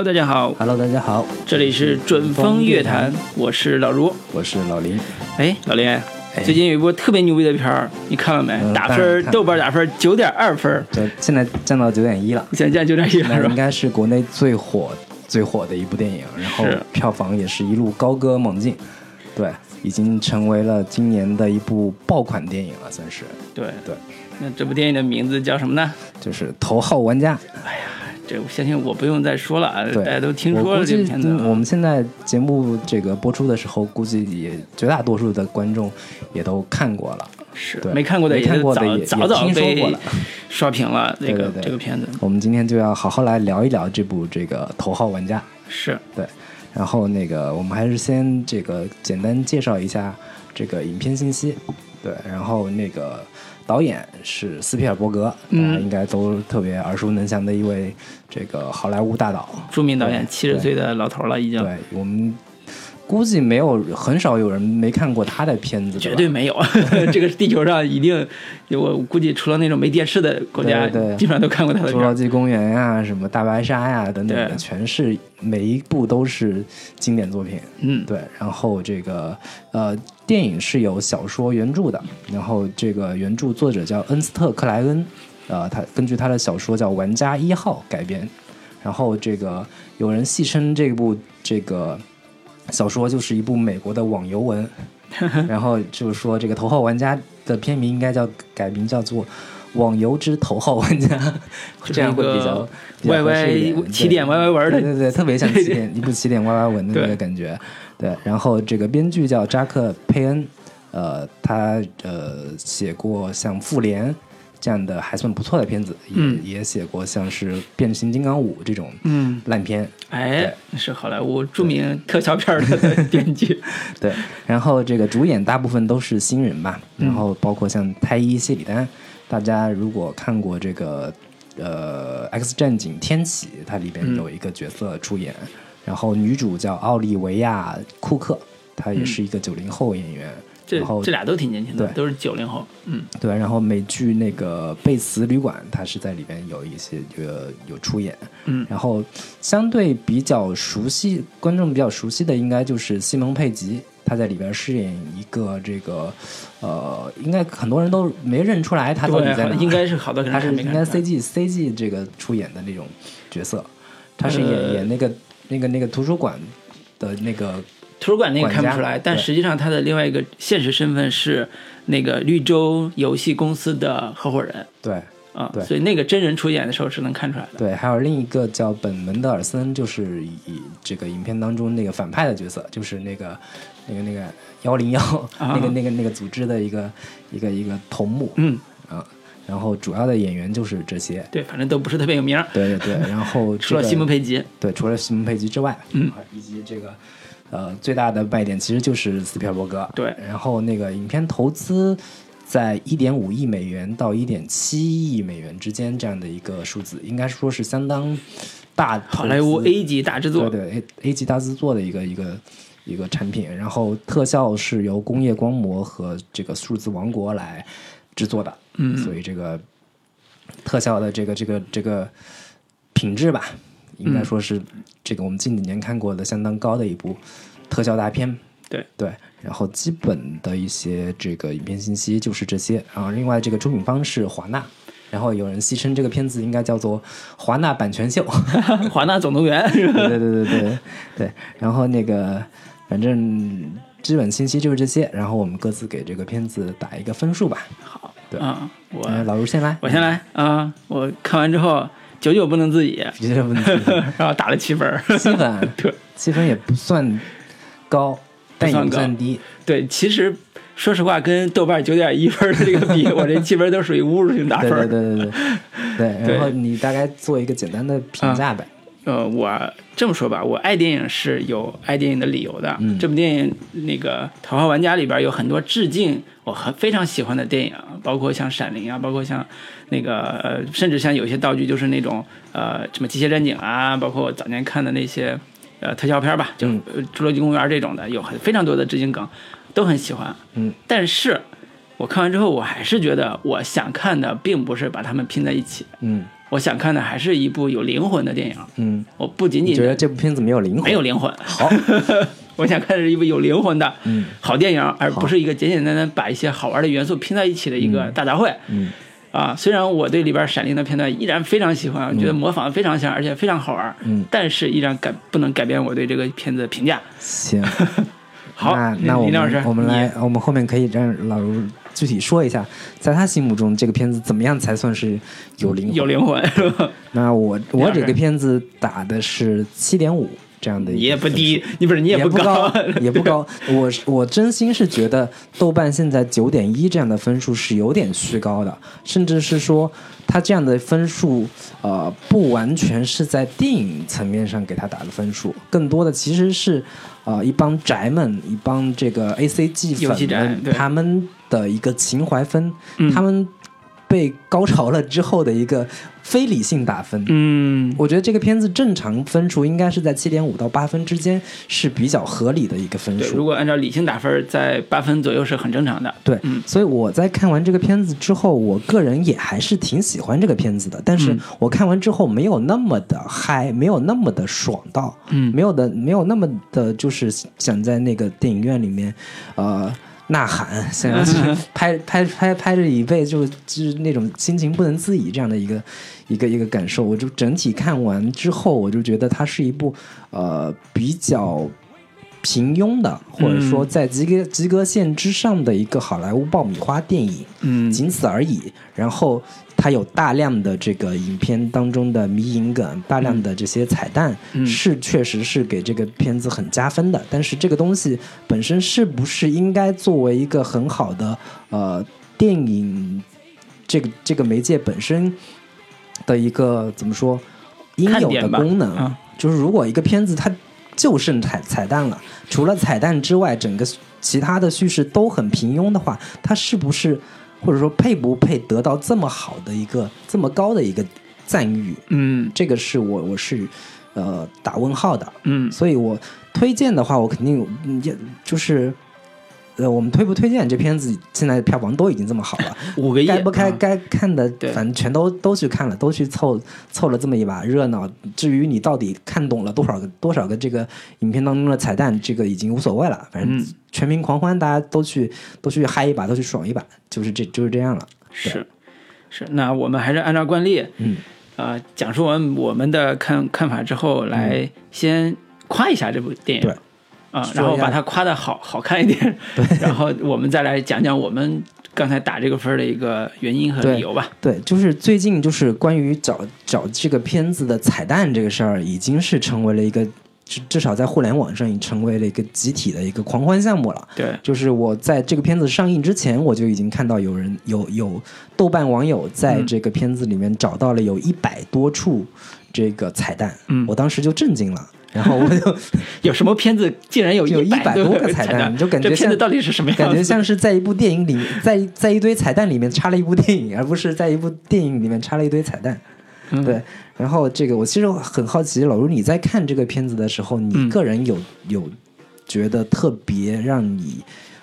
Hello，大家好，Hello，大家好，这里是准风乐坛，我是老卢。我是老林。哎，老林，最近有一部特别牛逼的片儿，你看了没？嗯打分豆瓣打分九点二分，对现在降到九点一了，现在降九点一了？应该是国内最火最火的一部电影，然后票房也是一路高歌猛进，对，已经成为了今年的一部爆款电影了，算是对对。那这部电影的名字叫什么呢？就是《头号玩家》。这我相信我不用再说了啊，大家都听说了这个片子嗯我啊。们现在节目这个播出的时候，估计也绝大多数的观众也都看过了。是没看过的没也是早看过的也早早被过了 刷屏了。这个对对对这个片子我们今天就要好好来聊一聊这部这个《头号玩家》。是对，然后那个我们还是先这个简单介绍一下这个影片信息。对，然后那个导演是斯皮尔伯格，嗯应该都特别耳熟能详的一位这个好莱坞大导。著名导演，七十岁的老头了，已经对我们估计没有很少有人没看过他的片子，绝对没有。这个地球上一定，我估计除了那种没电视的国家，对对基本上都看过他的侏。罗纪公园呀、什么大白鲨呀等等的，全是每一部都是经典作品。嗯，对，然后这个呃，电影是有小说原著的，然后这个原著作者叫恩斯特·克莱恩，呃，他根据他的小说叫《玩家一号》改编，然后这个有人戏称这部这个小说就是一部美国的网游文，然后就是说这个《头号玩家》的片名应该叫改名叫做。网游之头号玩家，这样会比较比较合适一点 YY 起点 YY 文的对对对，特别像起点一部起点 YY 文的那个感觉。对，然后这个编剧叫扎克佩恩，呃，他呃写过像《复联》这样的还算不错的片子，也、嗯也写过像是《变形金刚五》这种嗯，烂片。哎，是好莱坞著名特效片儿的 编剧。对，然后这个主演大部分都是新人吧，嗯然后包括像太一谢里丹，大家如果看过这个呃《X 战警：天启》，它里边嗯有一个角色出演，然后女主叫奥利维亚·库克，她也是一个九零后演员。这这俩都挺年轻的，对。都是九零后。嗯，对，然后美剧那个《贝茨旅馆》，它是在里边有一些呃有出演，嗯。然后相对比较熟悉观众比较熟悉的，应该就是西蒙佩吉，他在里边饰演一个这个呃，应该很多人都没认出来他到底在哪，应该是好多人他是应该 CG CG 这个出演的那种角色，他是演、呃演那个那个那个图书馆的那个图书馆那个看不出来，但实际上他的另外一个现实身份是那个绿洲游戏公司的合伙人对。啊，对所以那个真人出演的时候是能看出来的。对，还有另一个叫本·门德尔森，就是以这个影片当中那个反派的角色，就是那个那个那个幺零幺啊那个那个那个组织的一个一个一个头目嗯，啊。然后主要的演员就是这些，对，反正都不是特别有名儿，对对对。然后 除了西蒙佩吉。对，除了西蒙佩吉之外，嗯，以及这个呃最大的卖点其实就是斯皮尔伯格。对然后那个影片投资在一点五亿美元到一点七亿美元之间这样的一个数字，应该说是相当大。好莱坞 A 级大制作，对对 A A 级大制作的一个一个一个产品，然后特效是由工业光魔和这个数字王国来制作的，嗯所以这个特效的这个这个这个品质吧，应该说是这个我们近几年看过的相当高的一部特效大片。对对，然后基本的一些这个影片信息就是这些，然后另外这个出品方是华纳。然后有人戏称这个片子应该叫做华纳版权秀，华纳总动员？对对对对对对。然后那个，反正基本信息就是这些。然后我们各自给这个片子打一个分数吧。好，对啊，我呃，老卢先来，我先来啊，我看完之后久久不能自已，你这问题，然后打了七分儿。七分，对七分也不算高，但也不不算低。对，其实说实话，跟豆瓣九点一分的这个比，我这七分都属于侮辱性打对分。对对对对对。对然后你大概做一个简单的评价呗。呃，我这么说吧，我爱电影是有爱电影的理由的。嗯这部电影那个《头号玩家》里边有很多致敬我很非常喜欢的电影，包括像《闪灵》啊，包括像那个呃，甚至像有些道具就是那种呃什么机械战警啊，包括我早年看的那些呃特效片吧，就侏罗纪公园这种的，有很非常多的致敬梗，都很喜欢。嗯，但是我看完之后，我还是觉得我想看的并不是把它们拼在一起。嗯我想看的还是一部有灵魂的电影。嗯，我不仅仅觉得这部片子没有灵魂？没有灵魂。好，我想看的是一部有灵魂的嗯好电影，而不是一个简简单单把一些好玩的元素拼在一起的一个大杂烩。嗯啊，虽然我对里边《闪灵》的片段依然非常喜欢，我觉得模仿的非常像，而且非常好玩，嗯，但是依然改不能改变我对这个片子的评价。行，好，那那我林老师们，我们来，我们后面可以让老卢具体说一下，在他心目中这个片子怎么样才算是有灵魂？有灵魂？那我我这个片子打的是七点五这样的你也不低，你不是你也不高，也不高。我我真心是觉得豆瓣现在九点一这样的分数是有点虚高的，甚至是说他这样的分数，呃，不完全是在电影层面上给他打的分数，更多的其实是，呃，一帮宅们，一帮这个 A C G 粉们他们的一个情怀分，嗯。他们被高潮了之后的一个非理性打分。嗯，我觉得这个片子正常分数应该是在七点五到八分之间，是比较合理的一个分数，如。果按照理性打分，在八分左右是很正常的。对，嗯所以我在看完这个片子之后，我个人也还是挺喜欢这个片子的。但是嗯我看完之后没有那么的嗨，没有那么的爽到，嗯没有的，没有那么的，就是想在那个电影院里面，呃。呐喊，想要去拍拍拍拍着椅背，就就是那种心情不能自已这样的一个一个一个感受。我就整体看完之后，我就觉得它是一部呃比较平庸的，或者说在及格及格线之上的一个好莱坞爆米花电影。嗯仅此而已。然后它有大量的这个影片当中的迷影梗，大量的这些彩蛋，嗯是确实是给这个片子很加分的。但是这个东西本身是不是应该作为一个很好的呃电影这个这个媒介本身的一个怎么说应有的功能？啊就是如果一个片子它就剩彩彩蛋了，除了彩蛋之外，整个其他的叙事都很平庸的话，它是不是或者说配不配得到这么好的一个这么高的一个赞誉？嗯这个是我我是呃打问号的。嗯所以我推荐的话，我肯定也就是。呃，我们推不推荐这片子？现在票房都已经这么好了，五个亿，该不该啊该看的，对反正全都都去看了，都去凑凑了这么一把热闹。至于你到底看懂了多少个多少个这个影片当中的彩蛋，这个已经无所谓了。反正嗯全民狂欢，大家都去都去嗨一把，都去爽一把，就是这就是这样了。是是，那我们还是按照惯例，嗯，呃，讲述完我们的看看法之后，来先夸一下这部电影，对啊、然后把它夸的好好看一点，然后我们再来讲讲我们刚才打这个分的一个原因和理由吧。对，就是最近就是关于找找这个片子的彩蛋这个事儿，已经是成为了一个至至少在互联网上已经成为了一个集体的一个狂欢项目了。对，就是我在这个片子上映之前，我就已经看到有人有有豆瓣网友在嗯这个片子里面找到了有一百多处这个彩蛋，嗯我当时就震惊了。然后我就 有什么片子竟然有有100 100多个彩彩蛋就感觉像这片子到底是什么样？感觉像是在一部电影里，在在一堆彩蛋里面插了一部电影，而不是在一部电影里面插了一堆彩蛋。嗯对，然后这个我其实很好奇，老卢你在看这个片子的时候，你嗯个人有、有觉得特别让你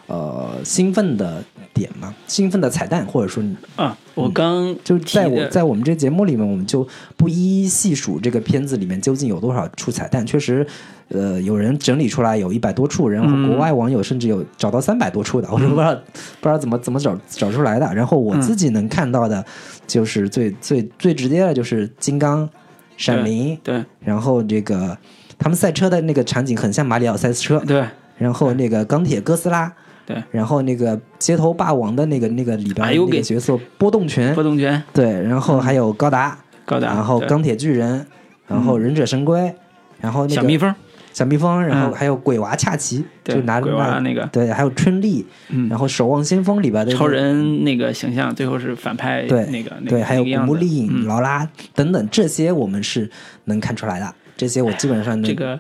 呃兴奋的点吗？兴奋的彩蛋，或者说你啊，我刚就在我在我们这节目里面，我们就不一一细数这个片子里面究竟有多少处彩蛋。确实，呃，有人整理出来有一百多处，然后嗯国外网友甚至有找到三百多处的，我都不知道不知道怎么怎么找找出来的。然后我嗯自己能看到的，就是最最最直接的就是金刚、闪灵，对然后这个他们赛车的那个场景很像马里奥赛车，对然后那个钢铁哥斯拉。对，然后那个街头霸王的那个那个里边那个角色波动拳，波动拳。对，然后还有高达，高达，然后钢铁巨人，然后忍者神龟，然后那个小蜜蜂，小蜜蜂，然后嗯还有鬼娃恰奇，对就拿着鬼娃那个。对，还有春丽，嗯。然后守望先锋里边的超人那个形象，最后是反派对那个对，还有古墓丽影、嗯。劳拉等等，这些我们是能看出来的，这些我基本上能这个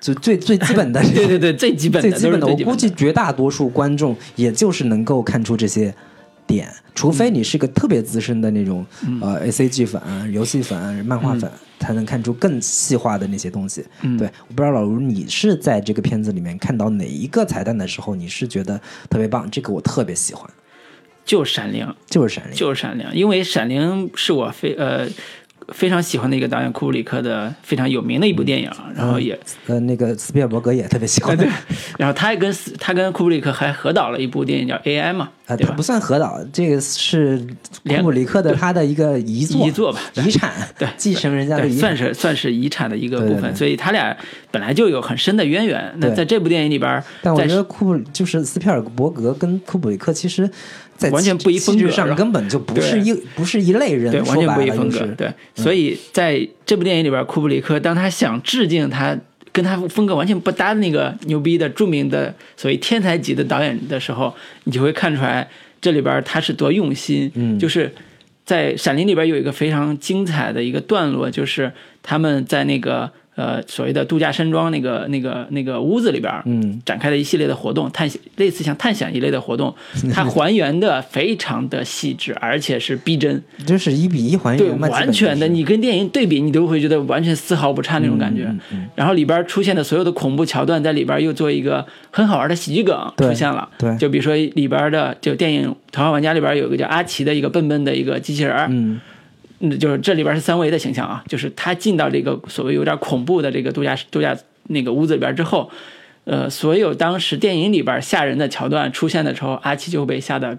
就最最基本的 对对对，最基本的最基本的，我估计绝大多数观众也就是能够看出这些点，除非你是个特别资深的那种、嗯。呃 A C G 粉、游戏粉、漫画粉，才能看出更细化的那些东西。嗯。对，我不知道老卢你是在这个片子里面看到哪一个彩蛋的时候，你是觉得特别棒，这个我特别喜欢，就是闪灵，就是闪灵，就是闪灵，因为闪灵是我非呃非常喜欢的一个导演库布里克的非常有名的一部电影，然后也呃，那个斯皮尔伯格也特别喜欢。对，然后他也跟斯他跟库布里克还合导了一部电影叫 AI 嘛，啊，对不？算合导，这个是连库布里克的他的一个遗作，遗作吧遗产，对继承人家的，遗产。算是算是遗产的一个部分，所以他俩本来就有很深的渊源。那对在这部电影里边但我觉得库布就是斯皮尔伯格跟库布里克，其实在完全不一风格根本就不是一不是一类人，对，完全不一风格。就是对，所以在这部电影里边，库布里克当他想致敬他跟他风格完全不搭的那个牛逼的著名的所谓天才级的导演的时候，你就会看出来这里边他是多用心。嗯就是在《闪灵》里边有一个非常精彩的一个段落，就是他们在那个呃所谓的度假山庄那个那个那个屋子里边，嗯，展开的一系列的活动，探险类似像探险一类的活动，它还原的非常的细致，而且是逼真。就是一比一还，原对，完全的，你跟电影对比，你都会觉得完全丝毫不差那种感觉。嗯嗯嗯然后里边出现的所有的恐怖桥段，在里边又做一个很好玩的喜剧梗出现了。对就比如说里边的，就电影《头号玩家》里边有一个叫阿奇的一个笨笨的一个机器人嗯，就是这里边是三维的形象啊，就是他进到这个所谓有点恐怖的这个度假度假那个屋子里边之后。呃，所有当时电影里边吓人的桥段出现的时候，阿奇就被吓得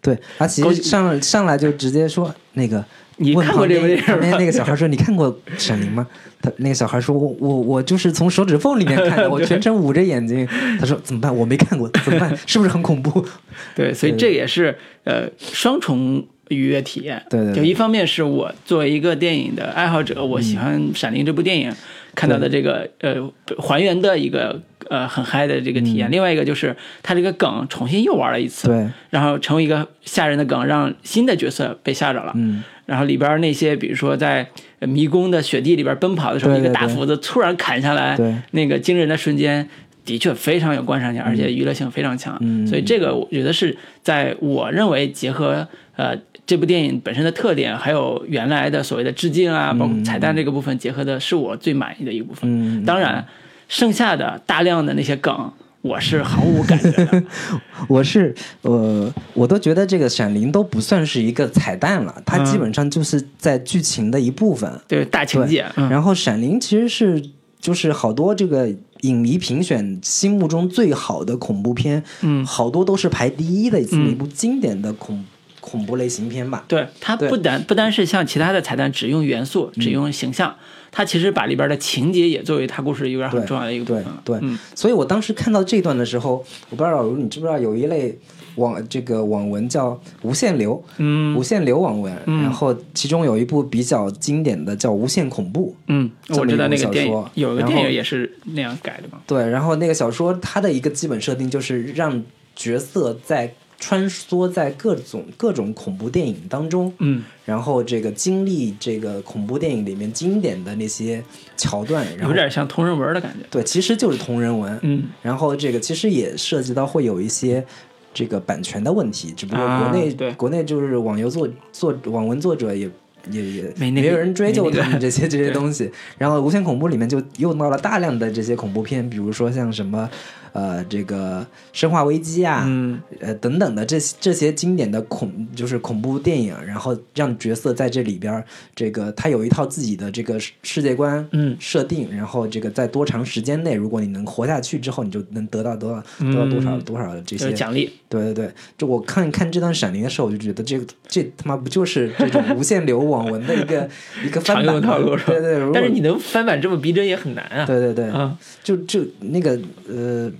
对，阿奇高上上来就直接说那个。你看过这部电影吗那个小孩说：“你看过《闪灵》吗？”他那个小孩说：“我我我就是从手指缝里面看的，我全程捂着眼睛。”他说：“怎么办？我没看过，怎么办？是不是很恐怖 对，所以这也是呃双重愉悦体验。对对对就一方面是我作为一个电影的爱好者，我喜欢《闪灵》这部电影看到的这个呃还原的一个呃很嗨的这个体验。另外一个就是它这个梗重新又玩了一？”次，对，然后成为一个吓人的梗，让新的角色被吓着了。嗯，然后里边那些，比如说在呃迷宫的雪地里边奔跑的时候，一个大斧子突然砍下来，对那个惊人的瞬间，的确非常有观赏性，而且娱乐性非常强。嗯所以这个我觉得是在我认为结合呃这部电影本身的特点，还有原来的所谓的致敬啊，包括彩蛋这个部分结合的，是我最满意的一部分。嗯，当然，剩下的大量的那些梗，我是毫无感觉的。我是呃，我都觉得这个《闪灵》都不算是一个彩蛋了，它嗯基本上就是在剧情的一部分。对大情节，嗯，然后《闪灵》其实是就是好多这个影迷评选心目中最好的恐怖片，嗯好多都是排第一的嗯一部经典的恐恐怖类型片吧。对，它不单不单是像其他的彩蛋只用元素、只用形象，它其实把里边的情节也作为它故事里边很重要的一个部对。对，嗯所以我当时看到这段的时候，我不知道老卢你知不知道有一类网这个网文叫无限流，嗯无限流网文，嗯然后其中有一部比较经典的叫《无限恐怖》。嗯，我知道那个电影说有个电影也是那样改的嘛。对，然后那个小说它的一个基本设定就是让角色在穿梭在各种各种恐怖电影当中，嗯。然后这个经历这个恐怖电影里面经典的那些桥段，然后有点像同人文的感觉。对，其实就是同人文，嗯。然后这个其实也涉及到会有一些这个版权的问题，只不过啊国内、对。国内就是网游作作网文作者也。也也没那个有人追究他们这些这些东西，然后《无限恐怖》里面就用到了大量的这些恐怖片，比如说像什么，呃，这个《生化危机》啊，嗯。呃等等的这些这些经典的恐就是恐怖电影，然后让角色在这里边，这个他有一套自己的这个世世界观，嗯。设定，然后这个在多长时间内，如果你能活下去之后，你就能得到多少得到多少嗯。多少的这些奖励。对对对，就我看看这段《闪灵》的时候，我就觉得这个这他妈不就是这种无限流网文的一个 一个翻版吗？套路对对，但是你能翻版这么逼真也很难啊。对对对，啊，就就那个呃，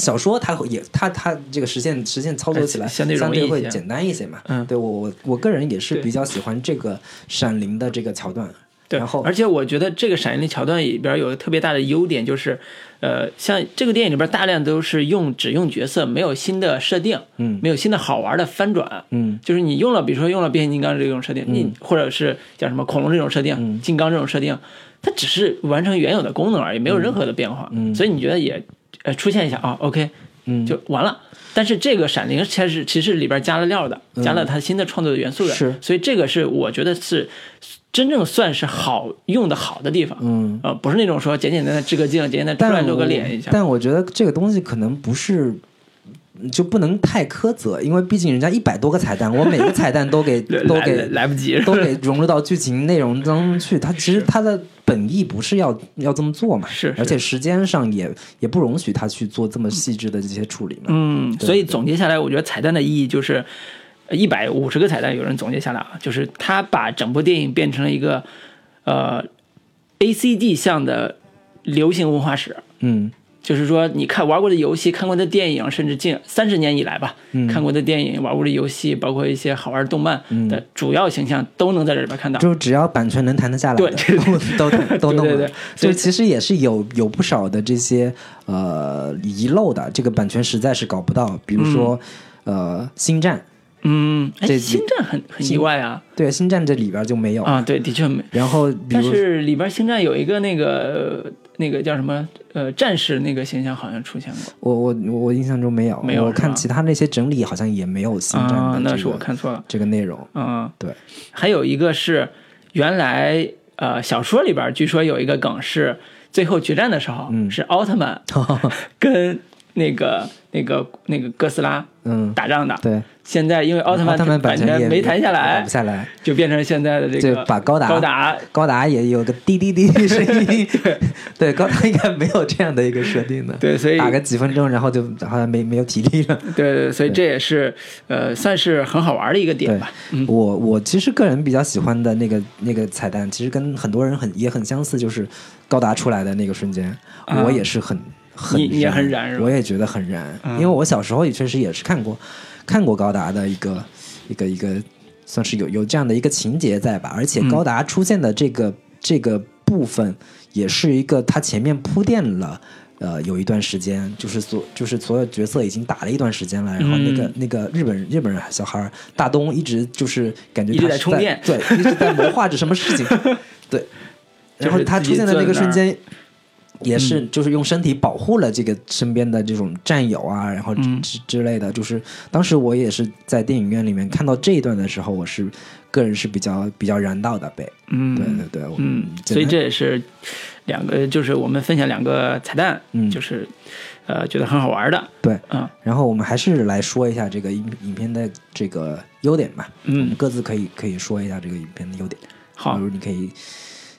小说它会也它它这个实现实现操作起来哎相对会简单一些嘛。嗯。对我我我个人也是比较喜欢这个《闪灵》的这个桥段。对，然后而且我觉得这个《闪灵》的桥段里边有个特别大的优点，就是，呃，像这个电影里边大量都是用只用角色，没有新的设定，嗯。没有新的好玩的翻转，嗯。就是你用了，比如说用了变形金刚这种设定，嗯。你或者是叫什么恐龙这种设定，嗯。金刚这种设定，它只是完成原有的功能而已，没有任何的变化，嗯。所以你觉得也呃出现一下啊，OK 嗯，就完了。但是这个闪灵其实其实里边加了料的，加了它新的创作的元素的，嗯是所以这个是我觉得是真正算是好用的好的地方，嗯。呃，不是那种说简简单单支个镜，简简单单露个我脸一下，但我觉得这个东西可能不是就不能太苛责，因为毕竟人家一百多个彩蛋，我每个彩蛋都给 都给来不及，都给融入到剧情内容当中去。它其实它的本意不是要要这么做嘛，是是而且时间上也也不容许他去做这么细致的这些处理嘛。嗯，所以总结下来，我觉得彩蛋的意义就是一百五十个彩蛋，有人总结下来啊，就是他把整部电影变成了一个呃 A C D 向的流行文化史。嗯就是说，你看玩过的游戏、看过的电影，甚至近三十年以来吧，嗯看过的电影、玩过的游戏，包括一些好玩的动漫的主要形象，都能在这里边看到。就只要版权能谈得下来的，对都都都弄了。对对对所以就其实也是有有不少的这些呃遗漏的，这个版权实在是搞不到。比如说、呃，星战，嗯，哎，这星战很很意外啊对，星战这里边就没有。啊，对，的确没。然后但是里边星战有一个那个呃那个叫什么呃战士那个形象好像出现过我我我印象中没有，我没有我看其他那些整理好像也没有星战啊，的、这个那是我看错了。这个内容。嗯，对，还有一个是原来呃小说里边据说有一个梗是最后决战的时候、嗯是奥特曼 跟那个那个那个哥斯拉嗯，打仗的，对，现在因为奥特曼奥特曼版版权也没谈下打来不，下来，就变成现在的这就个把高达高达高达也有个滴滴滴滴声音。对对，高达应该没有这样的一个设定的。对，所以打个几分钟，然后就好像没没有体力了。对对，所以这也是呃算是很好玩的一个点吧。嗯，我我其实个人比较喜欢的那个那个彩蛋，其实跟很多人很也很相似，就是高达出来的那个瞬间，啊我也是很很也很燃我也觉得很燃，嗯因为我小时候也确实也是看过看过高达的一个一个一个，算是有有这样的一个情节在吧，而且高达出现的这个、这个部分也是一个他前面铺垫了。呃，有一段时间，就是所就是所有角色已经打了一段时间了，然后那个、嗯那个日本人日本人小孩大东一直就是感觉他是在充电对，一直在谋划着什么事情，对。然后他出现的那个瞬间，也是就是用身体保护了这个身边的这种战友啊，然后之嗯之之类的。就是当时我也是在电影院里面看到这一段的时候，我是个人是比较比较燃到的被，嗯，对对对，我嗯，所以这也是两个，就是我们分享两个彩蛋，嗯就是呃觉得很好玩的，对。嗯然后我们还是来说一下这个影影片的这个优点吧，嗯，各自可以可以说一下这个影片的优点。好比，如你可以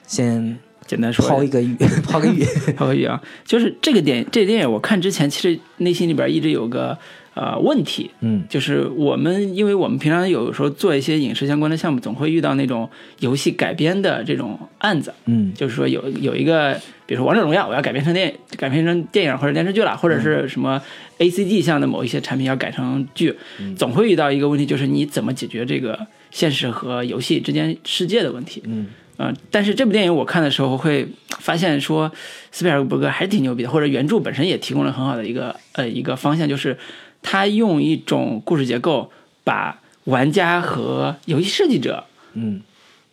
先简单说抛一个语，抛个语，抛个语啊，就是这个电这个电影我看之前，其实内心里边一直有个呃问题，嗯。就是我们因为我们平常有时候做一些影视相关的项目，总会遇到那种游戏改编的这种案子，嗯。就是说有有一个，比如说《王者荣耀》，我要改编成电影改编成电影或者电视剧了，或者是什么 A C G 项的某一些产品要改成剧，总会遇到一个问题，就是你怎么解决这个现实和游戏之间世界的问题。嗯嗯、但是这部电影我看的时候会发现说，斯皮尔伯格还是挺牛逼的，或者原著本身也提供了很好的一个呃一个方向，就是他用一种故事结构把玩家和游戏设计者嗯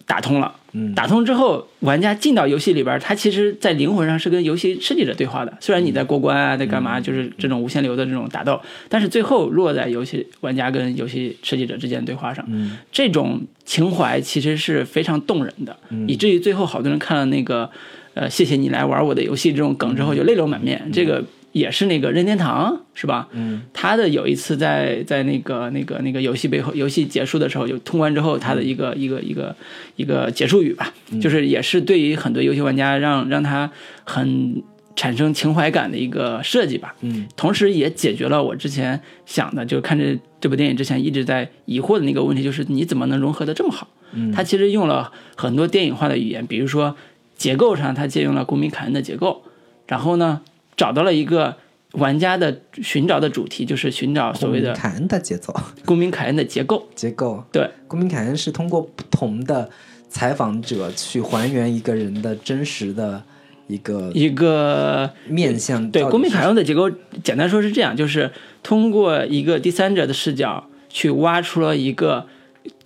打通了。嗯打通之后，玩家进到游戏里边儿，他其实在灵魂上是跟游戏设计者对话的。虽然你在过关啊，在干嘛，就是这种无限流的这种打斗，但是最后落在游戏玩家跟游戏设计者之间的对话上，嗯。这种情怀其实是非常动人的，以至于最后好多人看了那个，呃，谢谢你来玩我的游戏这种梗之后就泪流满面。这个也是那个任天堂是吧？嗯他的有一次在在那个那个那个游戏背后，游戏结束的时候，就通关之后，他的一个一个一个一个结束语吧，就是也是对于很多游戏玩家让让他很产生情怀感的一个设计吧。嗯同时也解决了我之前想的，就看这这部电影之前一直在疑惑的那个问题，就是你怎么能融合的这么好？嗯他其实用了很多电影化的语言，比如说结构上，他借用了公民凯恩的结构，然后呢，找到了一个玩家的寻找的主题，就是寻找所谓的凯恩的节奏公民凯恩的结构。结构。对，公民凯恩是通过不同的采访者去还原一个人的真实的一个一个面向。对公民凯恩的结构，简单说是这样，就是通过一个第三者的视角去挖出了一个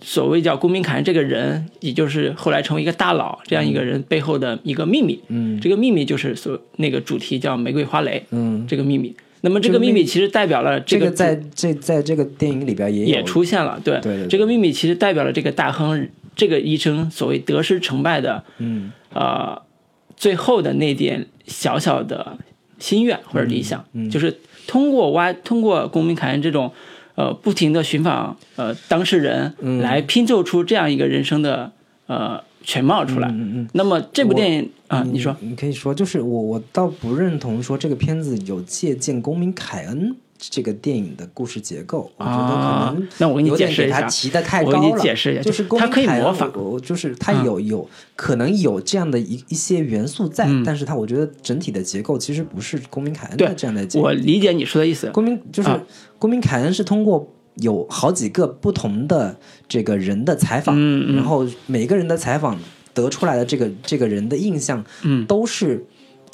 所谓叫公民凯恩这个人，也就是后来成为一个大佬这样一个人背后的一个秘密。嗯。这个秘密就是所那个主题叫玫瑰花蕾嗯，这个秘密。那么这个秘密其实代表了个这个在这在这个电影里边也也出现了，对。对对对。这个秘密其实代表了这个大亨这个医生所谓得失成败的嗯。呃最后的那点小小的心愿或者理想，嗯嗯。就是通过挖通过公民凯恩这种呃不停的寻访呃当事人，嗯。来拼凑出这样一个人生的呃全貌出来。嗯嗯那么这部电影啊、你说。你可以说，就是我我倒不认同说这个片子有借鉴公民凯恩这个电影的故事结构，我觉得可啊能，那我给你有点给解释一下，他提的太我给高了。你解释一下，就是公它可以民凯恩模仿。我我就是它嗯有有可能有这样的一一些元素在，嗯但是它我觉得整体的结构其实不是公民凯恩的这样的结构。我理解你说的意思。公民就是、啊公民凯恩是通过有好几个不同的这个人的采访，嗯嗯然后每个人的采访得出来的这个这个人的印象，嗯都是。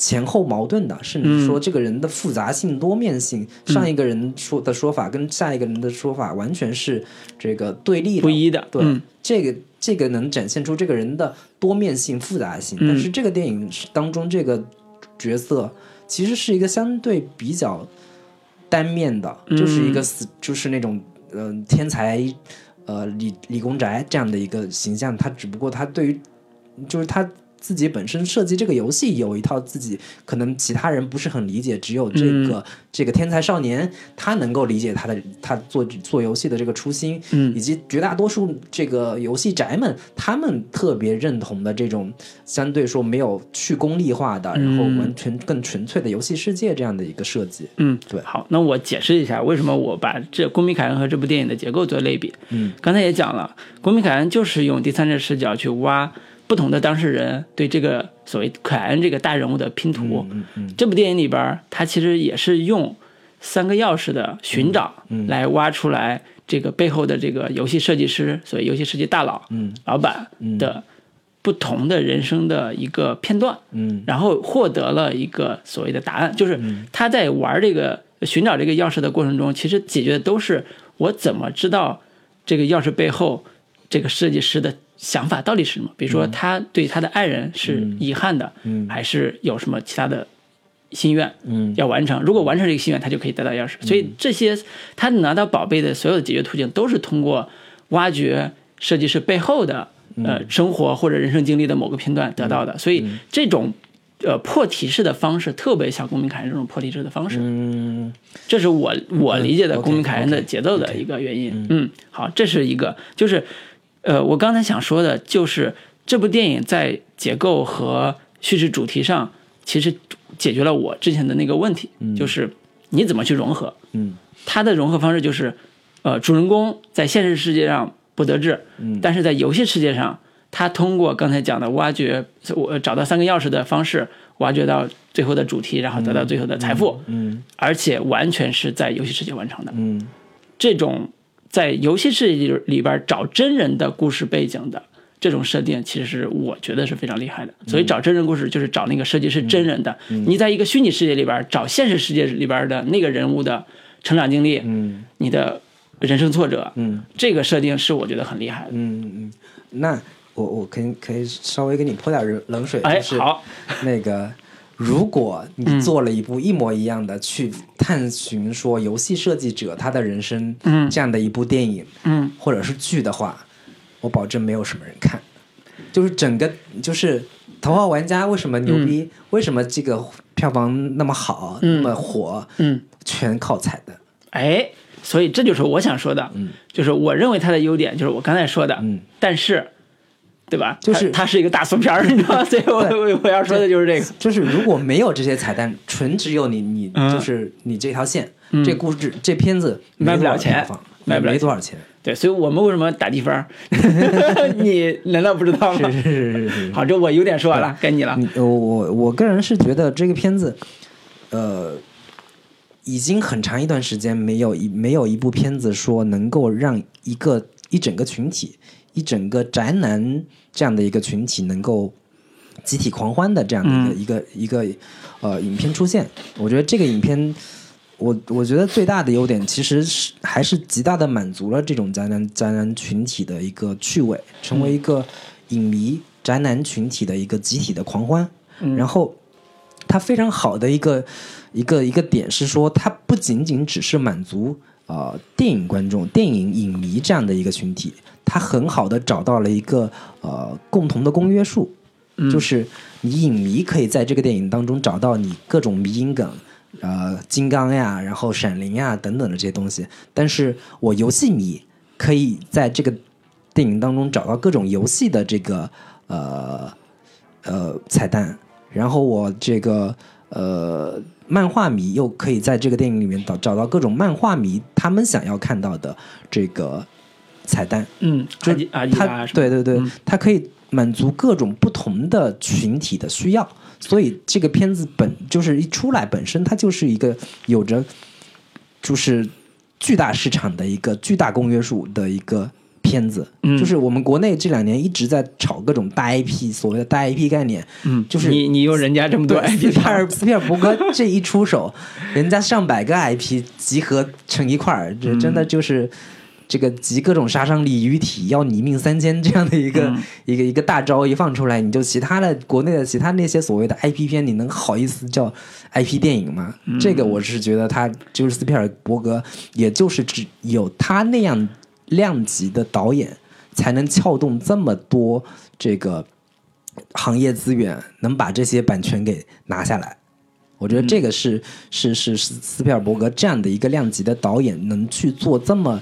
前后矛盾的，甚至说这个人的复杂性、多面性，嗯上一个人说的说法跟下一个人的说法完全是这个对立的、不一的对，嗯这个这个能展现出这个人的多面性、复杂性。嗯但是这个电影当中这个角色其实是一个相对比较单面的，嗯就是一个死，就是那种嗯、呃天才呃理理工宅这样的一个形象。他只不过他对于就是他。自己本身设计这个游戏有一套自己可能其他人不是很理解，只有这个、嗯这个天才少年他能够理解他的他做做游戏的这个初心，嗯。以及绝大多数这个游戏宅们他们特别认同的这种相对说没有去功利化的，然后完全更纯粹的游戏世界这样的一个设计。嗯，对。好，那我解释一下为什么我把这《公民凯恩》和这部电影的结构做类比。嗯，刚才也讲了，《公民凯恩》就是用第三者视角去挖不同的当事人对这个所谓凯恩这个大人物的拼图。嗯嗯这部电影里边儿，它其实也是用三个钥匙的寻找嗯来挖出来这个背后的这个游戏设计师，所谓游戏设计大佬、嗯。老板的不同的人生的一个片段。嗯。然后获得了一个所谓的答案，就是他在玩这个寻找这个钥匙的过程中，其实解决的都是我怎么知道这个钥匙背后这个设计师的想法到底是什么？比如说他对他的爱人是遗憾的，嗯还是有什么其他的心愿嗯要完成？如果完成这个心愿，他就可以得到钥匙。所以这些他拿到宝贝的所有的解决途径，都是通过挖掘设计师背后的呃生活或者人生经历的某个片段得到的。所以这种呃破题式的方式，特别像公民凯恩这种破题式的方式。嗯这是我我理解的公民凯恩的节奏的一个原因。嗯，好，这是一个，就是呃，我刚才想说的，就是这部电影在结构和叙事主题上，其实解决了我之前的那个问题，就是你怎么去融合。嗯。它的融合方式就是，呃，主人公在现实世界上不得志，嗯。但是在游戏世界上，他通过刚才讲的挖掘，我找到三个钥匙的方式，挖掘到最后的主题，然后得到最后的财富，嗯。而且完全是在游戏世界完成的。嗯。这种在游戏世界里边找真人的故事背景的这种设定，其实是我觉得是非常厉害的。所以找真人故事就是找那个设计师真人的，你在一个虚拟世界里边找现实世界里边的那个人物的成长经历，嗯。你的人生挫折，嗯。这个设定是我觉得很厉害的。嗯嗯，那我我可以可以稍微给你泼点冷水，哎，就是好，那个，如果你做了一部一模一样的、去探寻说游戏设计者他的人生，嗯这样的一部电影，嗯或者是剧的话，我保证没有什么人看。就是整个就是《头号玩家》为什么牛逼？为什么这个票房那么好、嗯那么火？嗯，全靠彩蛋。哎，所以这就是我想说的，就是我认为它的优点就是我刚才说的，嗯但是。对吧？就是它它是一个大俗片儿，你知道吗？所以我我我要说的就是这个。就是如果没有这些彩蛋，纯只有你你嗯就是你这条线，这故事这片子卖不了钱卖不了没多少钱。对，所以我们为什么打地分儿？你难道不知道吗？是是是是是。好，这我有点说完了，该你了。我我我个人是觉得这个片子，呃，已经很长一段时间没有一没有一部片子说能够让一个一整个群体，一整个宅男这样的一个群体能够集体狂欢的这样的一个、一个一个呃影片出现。我觉得这个影片。我我觉得最大的优点其实是还是极大的满足了这种宅男宅男群体的一个趣味，成为一个影迷宅男群体的一个集体的狂欢。然后，它非常好的一个一个一个点是说，它不仅仅只是满足呃电影观众、电影影迷这样的一个群体，它很好的找到了一个呃共同的公约数，就是你影迷可以在这个电影当中找到你各种迷因梗。呃金刚呀，然后闪灵呀等等的这些东西。但是我游戏迷可以在这个电影当中找到各种游戏的这个呃呃彩蛋，然后我这个呃漫画迷又可以在这个电影里面找找到各种漫画迷他们想要看到的这个彩蛋。嗯，就阿迪阿迪它拉什么对对对，嗯。它可以满足各种不同的群体的需要，所以这个片子本就是一出来本身它就是一个有着就是巨大市场的一个巨大公约数的一个片子，嗯。就是我们国内这两年一直在炒各种大 IP，所谓的大 IP 概念，嗯，就是你你用人家这么多 IP 皮尔斯皮尔伯格这一出手，人家上百个 IP 集合成一块儿，这真的就是这个集各种杀伤力于一体，要你命三千这样的一个、嗯一个一个大招一放出来，你就其他的国内的其他那些所谓的 IP 片，你能好意思叫 IP 电影吗？这个我是觉得他就是斯皮尔伯格，也就是只有他那样量级的导演，才能撬动这么多这个行业资源，能把这些版权给拿下来。我觉得这个是、是是是斯皮尔伯格这样的一个量级的导演能去做这么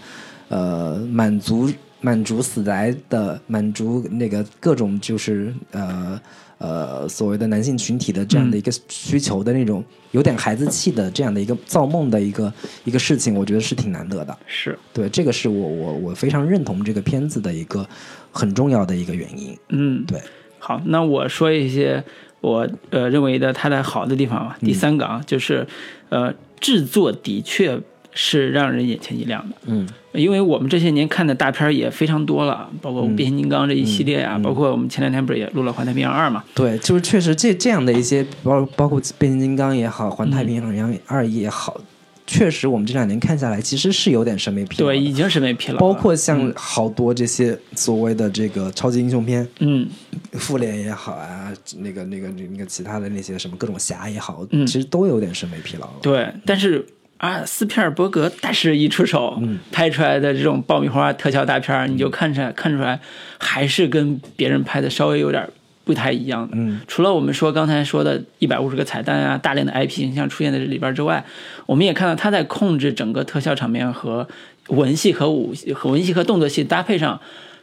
呃满足满足死宅的满足那个各种就是呃呃所谓的男性群体的这样的一个需求的那种有点孩子气的这样的一个造梦的一个一个事情，我觉得是挺难得的。是，对，这个是我我我非常认同这个片子的一个很重要的一个原因。嗯，对，好，那我说一些我呃认为的它的好的地方吧。第三个啊，就是呃制作的确是让人眼前一亮的。嗯因为我们这些年看的大片也非常多了，包括变形金刚这一系列啊，嗯嗯包括我们前两天不是也录了《环太平洋二》嘛？对，就是确实这这样的一些，包包括变形金刚也好，环太平洋二也好，确实我们这两年看下来，其实是有点审美疲劳。对，已经审美疲劳。包括像好多这些所谓的这个超级英雄片，嗯复联也好啊，那个那个那个其他的那些什么各种侠也好，嗯其实都有点审美疲劳了。对，但是啊，斯皮尔伯格大师一出手，嗯拍出来的这种爆米花特效大片儿，你就看出来看出来，还是跟别人拍的稍微有点不太一样的。嗯除了我们说刚才说的一百五十个彩蛋啊，大量的 IP 形象出现在这里边之外，我们也看到他在控制整个特效场面和文戏和武戏和文戏和动作戏搭配上。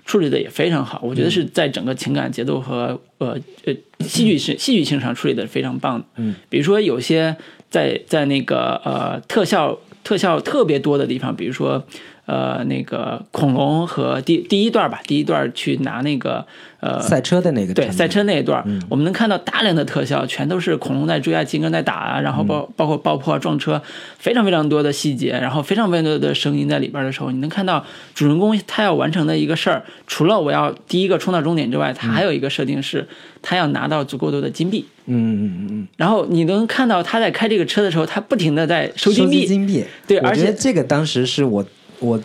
处理的也非常好，我觉得是在整个情感节奏和呃呃戏剧性戏剧性上处理的非常棒的。嗯，比如说有些在在那个呃特效特效特别多的地方，比如说呃那个恐龙和第第一段吧，第一段去拿那个呃赛车的那个对赛车那一段，嗯。我们能看到大量的特效，全都是恐龙在追啊，金刚在打啊，然后包、包括爆破、啊、撞车，非常非常多的细节，然后非常非常多的声音在里边的时候，你能看到主人公他要完成的一个事儿，除了我要第一个冲到终点之外，他还有一个设定是，他要拿到足够多的金币。嗯嗯嗯嗯，然后你能看到他在开这个车的时候，他不停的在收金收币，集金币，对而且这个当时是我我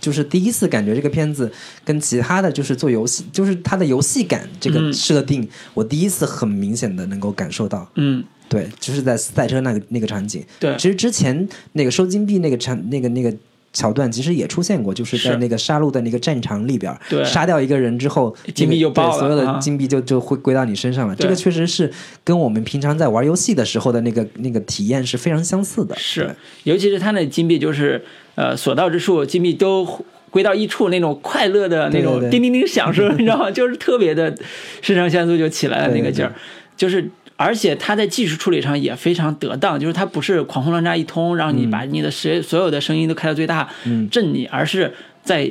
就是第一次感觉这个片子跟其他的就是做游戏，就是它的游戏感这个嗯。设定，我第一次很明显的能够感受到。嗯，对，就是在赛车那个那个场景。对。其实之前那个收金币那个场那个那个桥段，其实也出现过，就是在那个杀戮的那个战场里边，对。杀掉一个人之后，金币就爆了对所有的啊。金币就就会归到你身上了。这个确实是跟我们平常在玩游戏的时候的那个那个体验是非常相似的。是，尤其是他那金币，就是呃所到之处金币都归到一处，那种快乐的那种叮叮叮响声，你知道吗？就是特别的肾上腺素就起来了那个劲儿，就是。而且它在技术处理上也非常得当，就是它不是狂轰乱炸一通，让你把你的所所有的声音都开到最大，嗯震你，而是在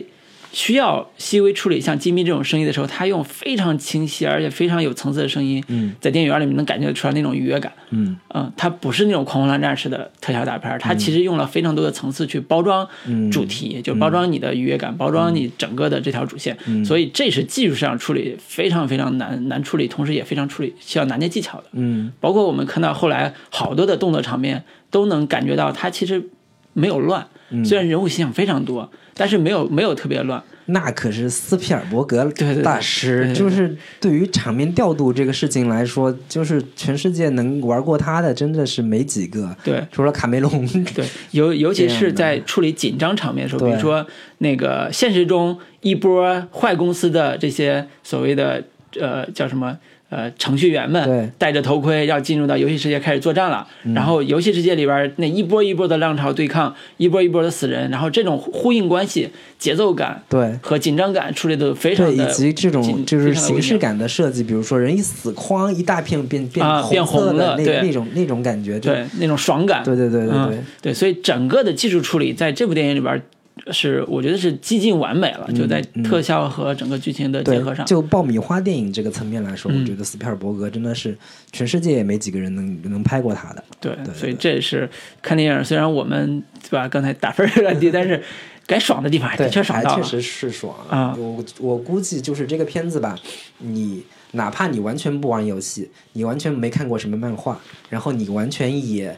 需要细微处理像金币这种声音的时候，他用非常清晰而且非常有层次的声音，嗯。在电影院里面能感觉出来那种愉悦感。嗯。嗯，它不是那种狂轰滥炸式的特效大片儿，它其实用了非常多的层次去包装嗯。主题，就包装你的愉悦感，包装你整个的这条主线。嗯。所以这是技术上处理非常非常难难处理，同时也非常处理需要拿捏技巧的。嗯。包括我们看到后来好多的动作场面，都能感觉到它其实没有乱，嗯虽然人物形象非常多，但是没有没有特别乱。那可是斯皮尔伯格大师，就是对于场面调度这个事情来说，就是全世界能玩过他的真的是没几个，对，除了卡梅隆。对，尤尤其是在处理紧张场面的时候，比如说那个现实中一波坏公司的这些所谓的呃叫什么呃程序员对。们戴着头盔要进入到游戏世界开始作战了，嗯。然后游戏世界里边那一波一波的浪潮对抗，一波一波的死人，然后这种呼应关系、节奏感对。和紧张感处理的非常对，的以及这种就是形式感的设计，比如说人一死，哐一大片变变啊变红色的那那种那种感觉，对那种爽感，对对对对对。嗯，对，所以整个的技术处理在这部电影里边是我觉得是几近完美了，就在特效和整个剧情的结合上。就爆米花电影这个层面来说，嗯我觉得斯皮尔伯格真的是全世界也没几个人能能拍过他的。对，对所以这也是看电影，虽然我们对吧，刚才打分有点低，但是该爽的地方还对的，确爽到了。确实是爽啊我我估计就是这个片子吧，你哪怕你完全不玩游戏，你完全没看过什么漫画，然后你完全也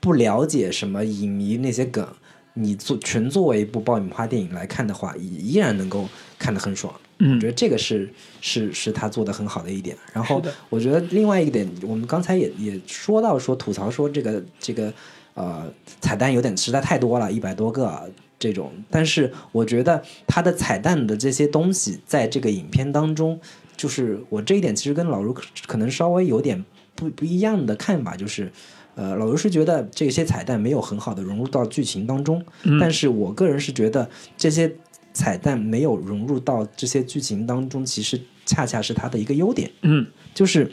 不了解什么影迷那些梗，你做纯作为一部爆米花电影来看的话，依依然能够看得很爽。嗯我觉得这个是是是他做的很好的一点。然后我觉得另外一点，我们刚才也也说到说吐槽说这个这个呃彩蛋有点实在太多了，一百多个啊这种。但是我觉得他的彩蛋的这些东西在这个影片当中，就是我这一点其实跟老卢可可能稍微有点不不一样的看法，就是。呃，老刘是觉得这些彩蛋没有很好的融入到剧情当中，嗯但是我个人是觉得这些彩蛋没有融入到这些剧情当中，其实恰恰是它的一个优点，嗯就是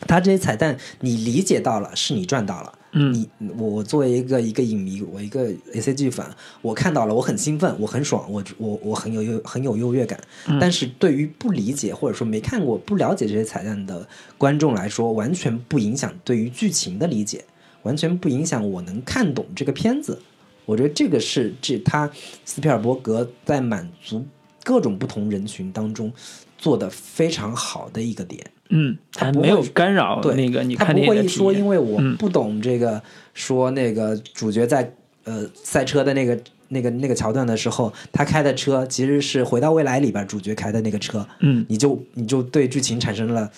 它这些彩蛋你理解到了，是你赚到了。嗯你我我作为一个一个影迷，我一个 A C G 粉，我看到了，我很兴奋，我很爽，我我我很有优很有优越感。嗯但是对于不理解或者说没看过、不了解这些彩蛋的观众来说，完全不影响对于剧情的理解，完全不影响我能看懂这个片子。我觉得这个是这他斯皮尔伯格在满足各种不同人群当中做的非常好的一个点。嗯，他没有干扰对，那个你他看电影不会一说，因为我嗯不懂这个，说那个主角在呃赛车的那个那个那个桥段的时候，他开的车其实是《回到未来》里边主角开的那个车，嗯，你就你就对剧情产生了。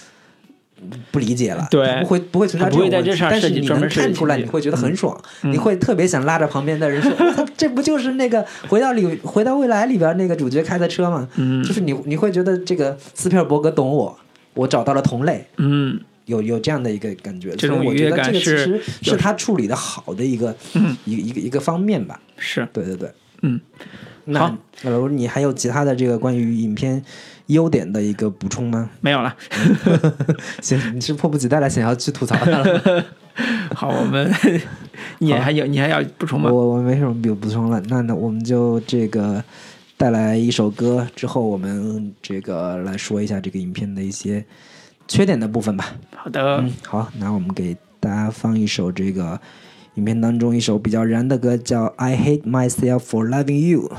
不理解了，对。不会不会存在这种问题但是你能看出来，你会觉得很爽，嗯。你会特别想拉着旁边的人说：“我操，这不就是那个回到里回到未来里边那个主角开的车吗？”嗯。就是你你会觉得这个斯皮尔伯格懂我，我找到了同类，嗯。有有这样的一个感觉，这种我觉得这个其感是实是他处理的好的一个、嗯。一个一个一个方面吧。是。对对对，嗯，那好。那老卢，你还有其他的这个关于影片优点的一个补充吗？没有了。行，你是迫不及待的想要去吐槽他了。好，我们 你还有你还要补充吗？我我没什么补补充了，那那我们就这个带来一首歌之后，我们这个来说一下这个影片的一些缺点的部分吧。好的，嗯，好，那我们给大家放一首这个影片当中一首比较燃的歌，叫《I Hate Myself for Loving you?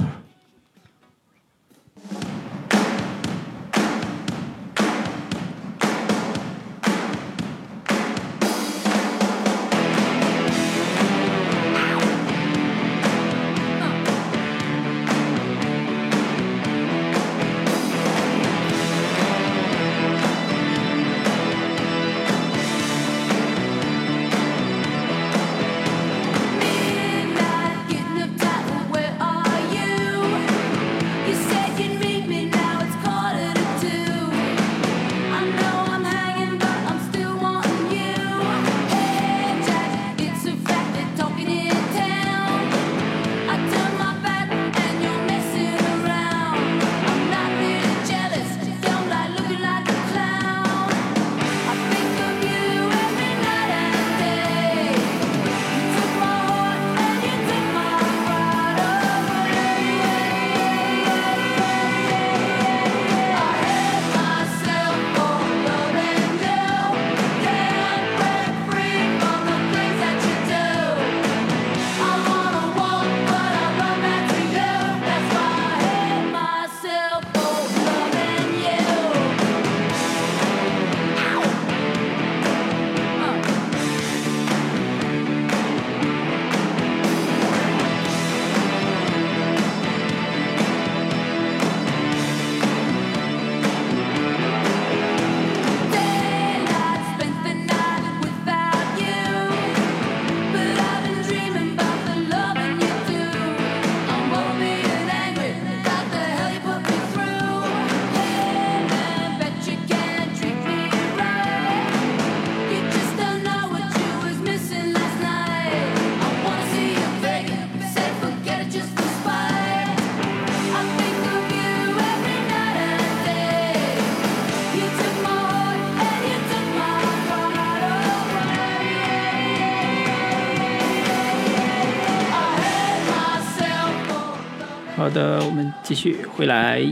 继续回来。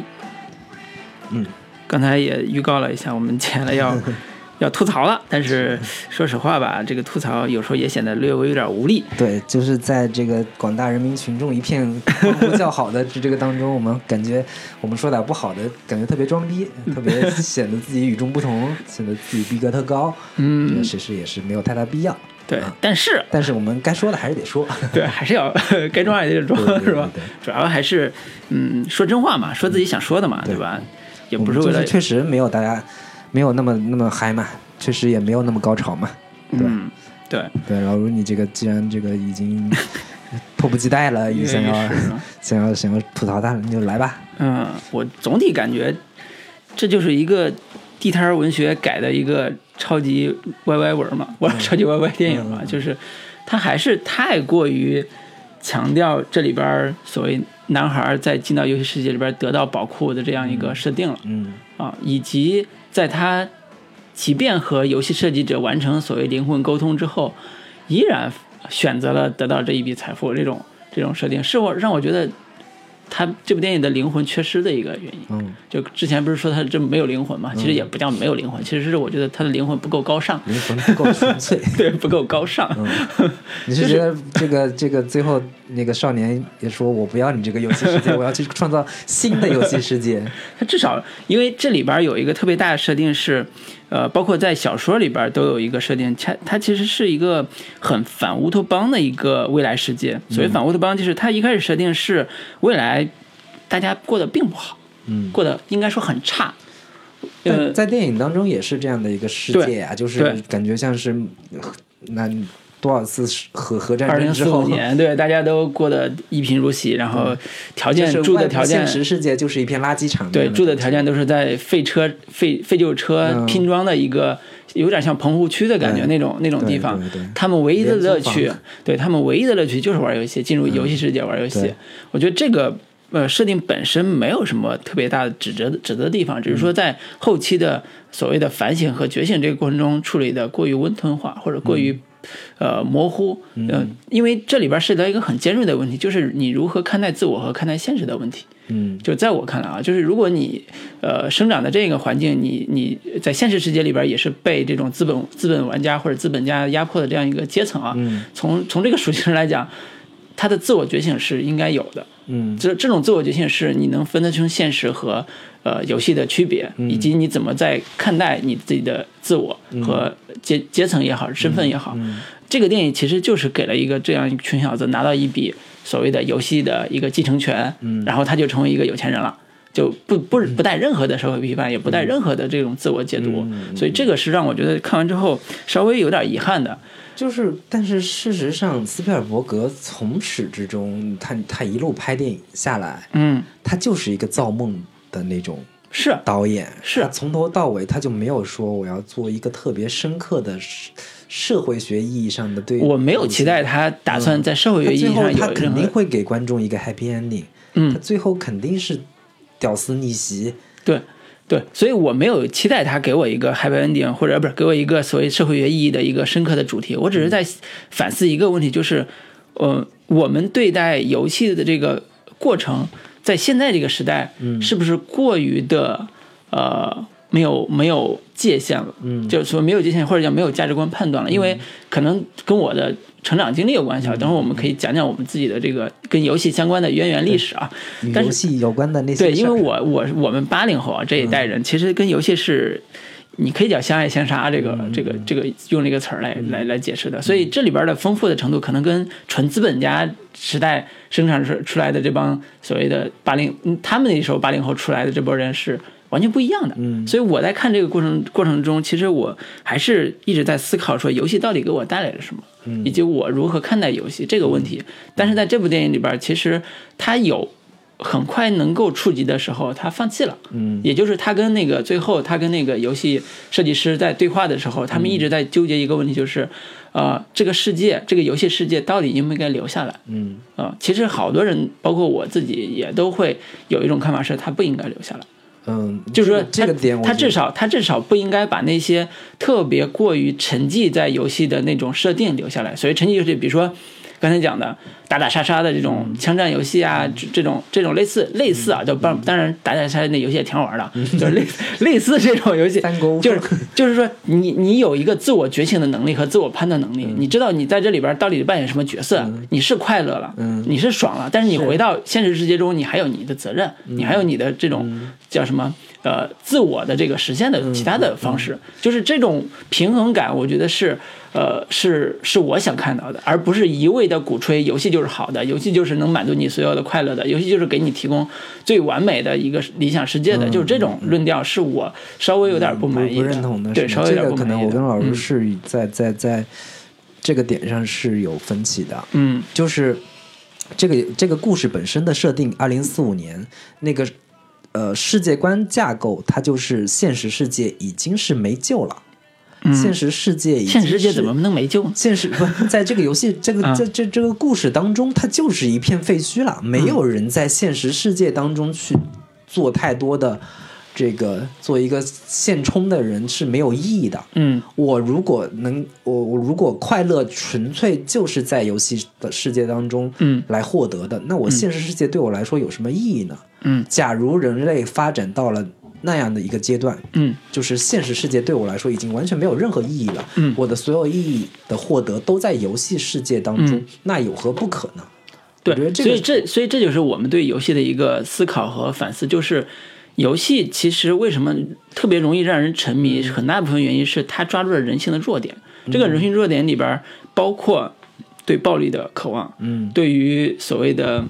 嗯，刚才也预告了一下，我们接下来要 要吐槽了。但是说实话吧，这个吐槽有时候也显得略微有点无力。对，就是在这个广大人民群众一片叫好的这个当中，我们感觉我们说点不好的，感觉特别装逼，特别显得自己与众不同，显得自己逼格特高。嗯，其实也是没有太大必要。对，但是但是我们该说的还是得说，对，还是要 该装还得装，是吧？主要还是嗯说真话嘛，说自己想说的嘛，对吧？也不是为了确实没有大家没有那么那么嗨嘛，确实也没有那么高潮嘛。嗯，对对，老卢，你这个既然这个已经 迫不及待了，也想要想要想要吐槽他了，你就来吧。嗯，我总体感觉这就是一个地摊文学改的一个。超级 YY 文嘛，我超级 YY 电影嘛，就是他还是太过于强调这里边所谓男孩在进到游戏世界里边得到宝库的这样一个设定了，嗯啊，以及在他即便和游戏设计者完成所谓灵魂沟通之后，依然选择了得到这一笔财富，这种这种设定是我让我觉得。他这部电影的灵魂缺失的一个原因，嗯，就之前不是说他这没有灵魂嘛？其实也不叫没有灵魂，其实是我觉得他的灵魂不够高尚，灵魂不够纯粹，对，不够高尚。你是觉得这个这个最后那个少年也说我不要你这个游戏世界，我要去创造新的游戏世界。他至少因为这里边有一个特别大的设定是。呃，包括在小说里边都有一个设定，它它其实是一个很反乌托邦的一个未来世界。所谓反乌托邦，就是它一开始设定是未来大家过得并不好，嗯，过得应该说很差。呃，在电影当中也是这样的一个世界啊，就是感觉像是那。多少次核核战争之后，年对大家都过得一贫如洗，然后条件住的条件，现实世界就是一片垃圾场。对，住的条件都是在废车、废废旧车拼装的一个，有点像棚户区的感觉那种那种地方。他们唯一的乐趣，对他们唯一的乐趣就是玩游戏，进入游戏世界玩游戏。我觉得这个呃设定本身没有什么特别大的指责指责的地方，只是说在后期的所谓的反省和觉醒这个过程中处理的过于温吞化，或者过于。呃，模糊，嗯，因为这里边涉及到一个很尖锐的问题，就是你如何看待自我和看待现实的问题。嗯，就在我看来啊，就是如果你呃生长的这个环境，你你在现实世界里边也是被这种资本资本玩家或者资本家压迫的这样一个阶层啊，嗯，从从这个属性上来讲，他的自我觉醒是应该有的。嗯，这这种自我觉醒是你能分得清现实和呃游戏的区别，以及你怎么在看待你自己的自我和阶阶层也好，身份也好。这个电影其实就是给了一个这样一群小子拿到一笔所谓的游戏的一个继承权，然后他就成为一个有钱人了，就不不不带任何的社会批判，也不带任何的这种自我解读，所以这个是让我觉得看完之后稍微有点遗憾的。就是，但是事实上，斯皮尔伯格从始至终，他他一路拍电影下来，嗯，他就是一个造梦的那种是导演，是从头到尾他就没有说我要做一个特别深刻的。社会学意义上的对，我没有期待他打算在社会学意义上有他肯定会给观众一个 happy ending。嗯，他最后肯定是屌丝逆袭。对，对，所以我没有期待他给我一个 happy ending，或者不是给我一个所谓社会学意义的一个深刻的主题。我只是在反思一个问题，就是，呃，我们对待游戏的这个过程，在现在这个时代，是不是过于的呃？没有没有界限了，嗯，就是说没有界限，或者叫没有价值观判断了，因为可能跟我的成长经历有关系。啊。等会儿我们可以讲讲我们自己的这个跟游戏相关的渊源历史啊。与游戏有关的那些对，因为我我我们八零后啊这一代人，其实跟游戏是，你可以叫相爱相杀这个这个这个用这个词儿来来来解释的。所以这里边的丰富的程度，可能跟纯资本家时代生产出出来的这帮所谓的八零，他们那时候八零后出来的这波人是。完全不一样的，嗯，所以我在看这个过程过程中，其实我还是一直在思考说，游戏到底给我带来了什么，以及我如何看待游戏这个问题。但是在这部电影里边，其实他有很快能够触及的时候，他放弃了，嗯，也就是他跟那个最后他跟那个游戏设计师在对话的时候，他们一直在纠结一个问题，就是呃，这个世界，这个游戏世界到底应不应该留下来？嗯，啊，其实好多人，包括我自己，也都会有一种看法，是他不应该留下来。嗯，就是说，这个点，他至少他至少不应该把那些特别过于沉寂在游戏的那种设定留下来。所以沉寂游戏，比如说，刚才讲的打打杀杀的这种枪战游戏啊，这这种这种类似类似啊，就当当然打打杀杀那游戏也挺好玩的，就是类 类似这种游戏，就是就是说你你有一个自我觉醒的能力和自我判断能力，你知道你在这里边到底扮演什么角色，你是快乐了，你是爽了，但是你回到现实世界中，你还有你的责任，你还有你的这种叫什么？呃，自我的这个实现的其他的方式，就是这种平衡感，我觉得是，呃，是是我想看到的，而不是一味的鼓吹游戏就是好的，游戏就是能满足你所有的快乐的，游戏就是给你提供最完美的一个理想世界的，就是这种论调是我稍微有点不满意不认同的，对，稍微有点不满意这个可能我跟老师是在在在这个点上是有分歧的，嗯。就是这个这个故事本身的设定，二零四五年那个呃世界观架构，它就是现实世界已经是没救了，现实世界已经嗯现实世界怎么能没救呢？现实不 在这个游戏这个啊在这这个故事当中，它就是一片废墟了，没有人在现实世界当中去做太多的这个做一个现充的人是没有意义的。嗯。我如果能，我我如果快乐纯粹就是在游戏的世界当中，嗯。来获得的，那我现实世界对我来说有什么意义呢？嗯假如人类发展到了那样的一个阶段，嗯。就是现实世界对我来说已经完全没有任何意义了，嗯。我的所有意义的获得都在游戏世界当中，嗯。那有何不可呢？对，这个所以这所以这就是我们对游戏的一个思考和反思，就是游戏其实为什么特别容易让人沉迷，嗯。很大部分原因是它抓住了人性的弱点。这个人性弱点里边包括对暴力的渴望，嗯，对于所谓的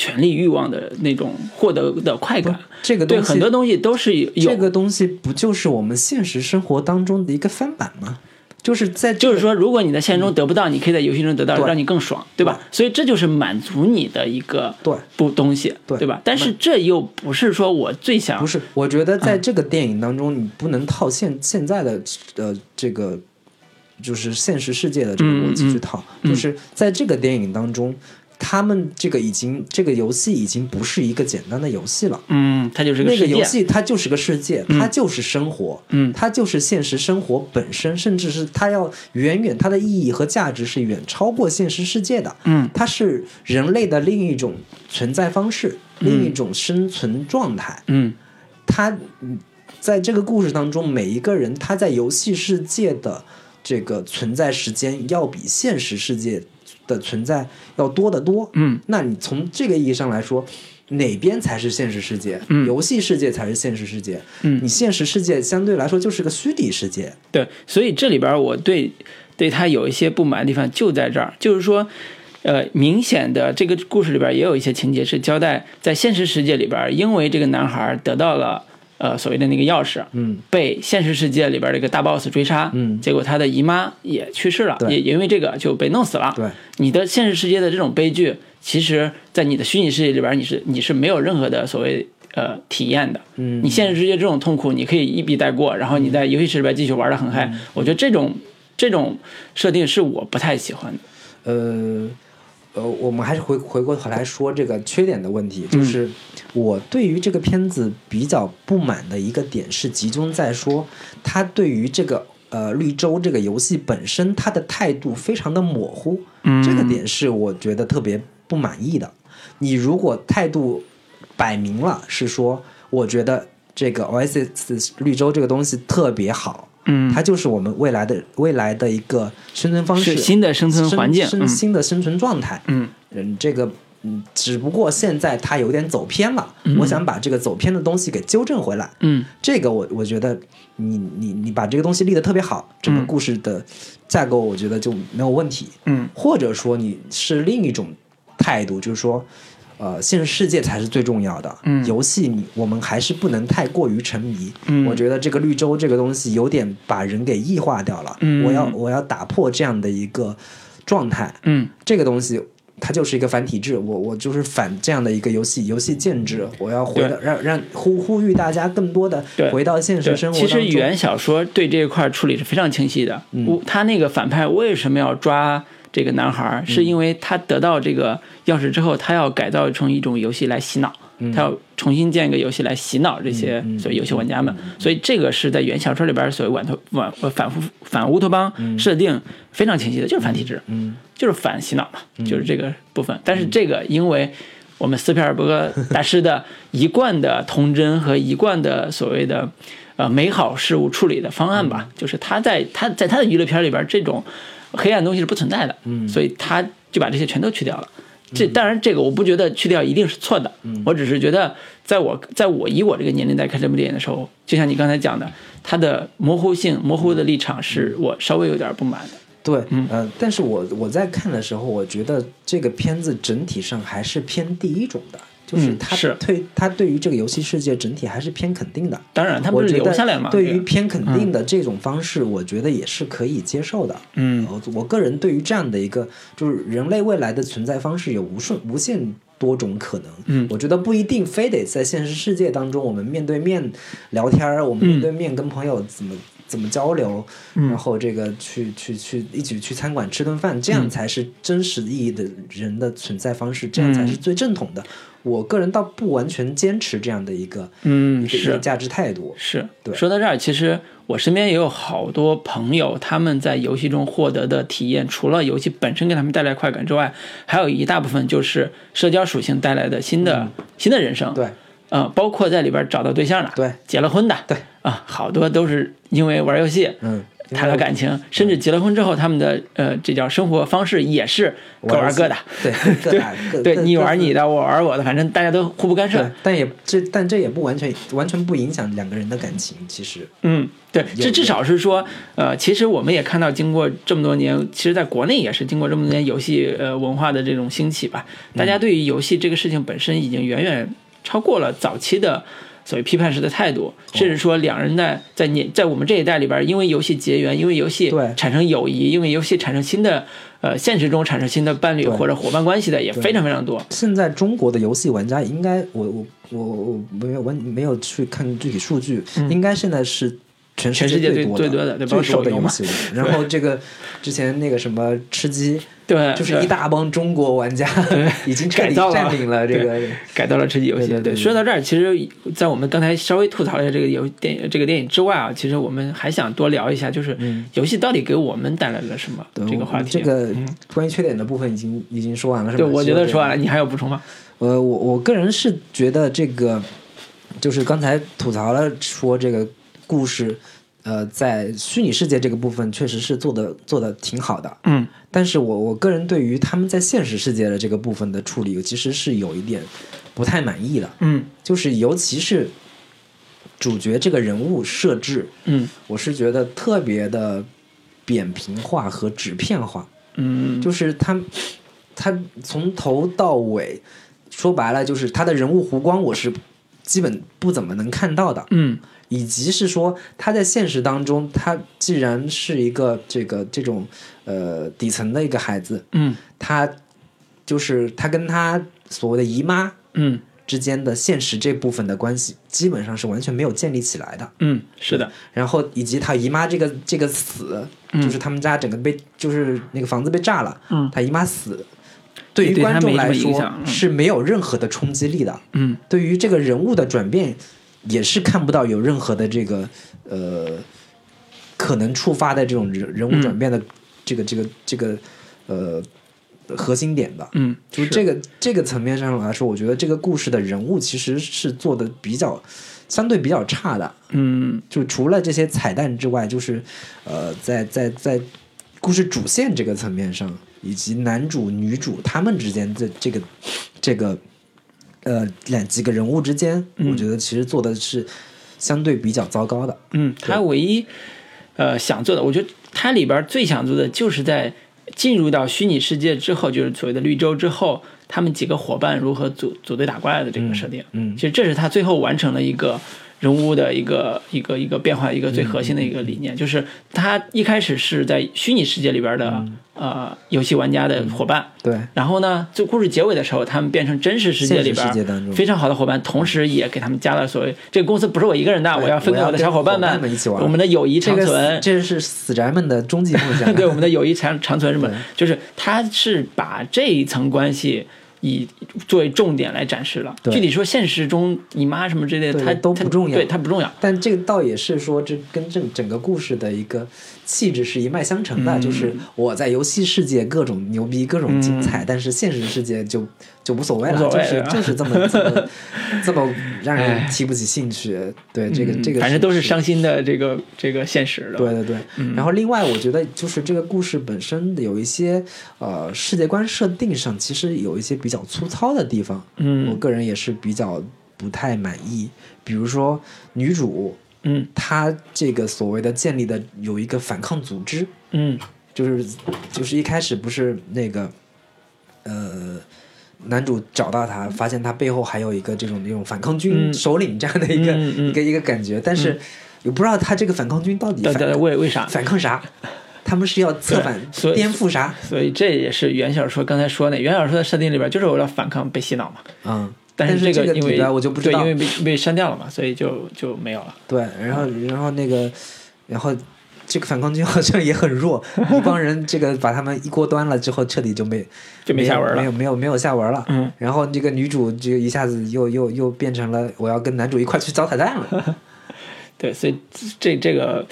权力欲望的那种获得的快感，这个对很多东西都是有。这个东西不就是我们现实生活当中的一个翻版吗？就是在这个就是说，如果你在现实中得不到，你可以在游戏中得到，对让你更爽，对吧？所以这就是满足你的一个对不东西，对对吧？但是这又不是说我最想不是，我觉得在嗯这个电影当中，你不能套现现在的呃这个就是现实世界的这个逻辑去套，嗯就是在这个电影当中，他们这个已经这个游戏已经不是一个简单的游戏了。嗯，它就是个世界。那个游戏它就是个世界，它就是生活，嗯它就是现实生活本身，甚至是它要远远它的意义和价值是远超过现实世界的，嗯它是人类的另一种存在方式，另一种生存状态。嗯它嗯在这个故事当中，每一个人他在游戏世界的这个存在时间要比现实世界的存在要多得多。嗯，那你从这个意义上来说，哪边才是现实世界？嗯游戏世界才是现实世界。嗯你现实世界相对来说就是个虚拟世界。对，所以这里边我对对他有一些不满的地方就在这儿，就是说，呃，明显的这个故事里边也有一些情节是交代在现实世界里边，因为这个男孩得到了呃所谓的那个钥匙，嗯被现实世界里边这个大 boss 追杀，嗯结果他的姨妈也去世了，也也因为这个就被弄死了。对，你的现实世界的这种悲剧，其实在你的虚拟世界里边，你是你是没有任何的所谓呃体验的。嗯你现实世界这种痛苦，你可以一笔带过，然后你在游戏室里边继续玩的很嗨。嗯我觉得这种这种设定是我不太喜欢的。呃呃，我们还是回回过头来说这个缺点的问题，嗯就是我对于这个片子比较不满的一个点是集中在说，他对于这个呃绿洲这个游戏本身，他的态度非常的模糊，嗯这个点是我觉得特别不满意的。你如果态度摆明了是说，我觉得这个 Oasis 绿洲这个东西特别好，嗯，它就是我们未来的未来的一个生存方式，新的生存环境。生嗯新的生存状态。嗯嗯，这个嗯，只不过现在它有点走偏了，我想把这个走偏的东西给纠正回来。嗯这个我我觉得你你你把这个东西立得特别好，整个嗯故事的架构我觉得就没有问题。嗯或者说你是另一种态度，就是说，呃，现实世界才是最重要的。嗯游戏你我们还是不能太过于沉迷。嗯我觉得这个绿洲这个东西有点把人给异化掉了。嗯我要我要打破这样的一个状态。嗯这个东西它就是一个反体制，我我就是反这样的一个游戏游戏建制，我要回到让让呼呼吁大家更多的对回到现实生活其。实原小说对这一块处理是非常清晰的。嗯他那个反派为什么要抓这个男孩是因为他得到这个钥匙之后，他要改造成一种游戏来洗脑。他要重新建一个游戏来洗脑这些所谓游戏玩家们，所以这个是在原小说里边所谓反托反反复反乌托邦设定非常清晰的，就是反体制，嗯就是反洗脑嘛，就是这个部分。但是这个因为我们斯皮尔伯格大师的一贯的童真和一贯的所谓的呃美好事物处理的方案吧，就是他在他在他的娱乐片里边这种黑暗东西是不存在的，嗯。所以他就把这些全都去掉了。这当然，这个我不觉得去掉一定是错的，我只是觉得，在我在我以我这个年龄在看这部电影的时候，就像你刚才讲的，它的模糊性、模糊的立场是我稍微有点不满的。对，嗯。呃，但是我我在看的时候，我觉得这个片子整体上还是偏第一种的，就是嗯他是对他对于这个游戏世界整体还是偏肯定的。当然，他不是我觉得留下来嘛？对于偏肯定的这种方式，我觉得也是可以接受的。嗯我我个人对于这样的一个，就是人类未来的存在方式有无数无限多种可能。嗯我觉得不一定非得在现实世界当中，我们面对面聊天儿，我们面对面跟朋友怎么。怎么交流，然后这个去去去一起去餐馆吃顿饭，这样才是真实意义的人的存在方式，这样才是最正统的。我个人倒不完全坚持这样的一个嗯一个一是个价值态度。是，对。说到这儿，其实我身边也有好多朋友，他们在游戏中获得的体验，除了游戏本身给他们带来快感之外，还有一大部分就是社交属性带来的新的、新的人生。嗯对，呃，包括在里边找到对象的，对，结了婚的，对，啊，好多都是因为玩游戏，嗯，谈了感情，甚至结了婚之后，他们的呃，这叫生活方式也是各玩各的，对，对你玩你的，我玩我的，反正大家都互不干涉。，但也这但这也不完全完全不影响两个人的感情，其实嗯，对，这至少是说，呃，其实我们也看到，经过这么多年，其实在国内也是经过这么多年游戏呃文化的这种兴起吧，大家对于游戏这个事情本身已经远远超过了早期的。所谓批判式的态度，甚至说两人在在年在我们这一代里边，因为游戏结缘，因为游戏对产生友谊，因为游戏产生新的呃现实中产生新的伴侣或者伙伴关系的也非常非常多。现在中国的游戏玩家应该，我我我我没有我没有去看具体数据，应该现在是全世界最多最最多的对包括最多的手游戏。然后这个之前那个什么吃鸡，对，对就是一大帮中国玩家 已经彻底改造了占领了这个。改到了吃鸡游戏。对对对说到这儿，其实，在我们刚才稍微吐槽一下这个游电影这个电影之外啊，其实我们还想多聊一下，就是游戏到底给我们带来了什么、对这个话题。这个关于缺点的部分已经已经说完了，是吧？对，我觉得说完了。了，你还有补充吗？呃，我我个人是觉得这个，就是刚才吐槽了说这个故事，呃，在虚拟世界这个部分确实是做的做的挺好的，嗯。但是我我个人对于他们在现实世界的这个部分的处理，其实是有一点不太满意的，嗯。就是尤其是主角这个人物设置，嗯。我是觉得特别的扁平化和纸片化，嗯，就是他他从头到尾，说白了就是他的人物弧光，我是基本不怎么能看到的。嗯以及是说他在现实当中，他既然是一个这个这种呃底层的一个孩子，嗯。他就是他跟他所谓的姨妈嗯。之间的现实这部分的关系，基本上是完全没有建立起来的。嗯，是的，然后以及他姨妈这个这个死，就是他们家整个被就是那个房子被炸了，嗯。他姨妈死，对于观众来说是没有任何的冲击力的。嗯。对于这个人物的转变，也是看不到有任何的这个呃可能触发的这种人人物转变的这个、这个这个呃核心点的。嗯，就是这个这个层面上来说，我觉得这个故事的人物其实是做的比较相对比较差的。嗯就除了这些彩蛋之外，就是呃，在在在故事主线这个层面上，以及男主女主他们之间的这个这个呃两几个人物之间，我觉得其实做的是相对比较糟糕的。嗯，他唯一呃想做的，我觉得他里边最想做的就是在进入到虚拟世界之后，就是所谓的绿洲之后，他们几个伙伴如何组组队打怪的这个设定。嗯其实这是他最后完成了一个人物的一个一个一个变化，一个最核心的一个理念，就是他一开始是在虚拟世界里边的、呃游戏玩家的伙伴。对，然后呢，就故事结尾的时候，他们变成真实世界里边现实世界当中非常好的伙伴，同时也给他们加了所谓这个公司不是我一个人的，我要分给我的小伙伴们一起玩我们的友谊长存死。这是死宅们的终极梦想。对我们的友谊长长存什么？就是他是把这一层关系以作为重点来展示了。具体说，现实中你妈什么之类的，对它它都不重要对它不重要。但这个倒也是说，这跟这整个故事的一个气质是一脉相承的。嗯就是我在游戏世界各种牛逼、各种精彩，但是现实世界就就无所谓了，就是啊就是这么这么 这么让人提不起兴趣。对这个嗯这个反正都是是伤心的这个这个现实的。对对对，嗯然后另外我觉得就是这个故事本身有一些呃世界观设定上，其实有一些比较粗糙的地方，嗯我嗯个人也是比较不太满意。比如说女主嗯她这个所谓的建立的有一个反抗组织，嗯就是就是一开始不是那个呃。男主找到他，发现他背后还有一个这种那种反抗军嗯首领这样的一个、一个一个感觉，但是也不知道他这个反抗军到底对对，反抗为为啥？反抗啥？他们是要策反 颠覆啥？所以这也是原小说刚才说的，原小说的设定里边就是为了反抗被洗脑嘛。嗯，但是这因为个里边我就不知道。因为被被删掉了嘛，所以就就没有了。对，然后然后那个，然后这个反抗军好像也很弱，一帮人这个把他们一锅端了之后，彻底就没就没下文了没有没有没有下文了。嗯，然后这个女主就一下子又又又变成了我要跟男主一块去找彩蛋了。对，所以这这个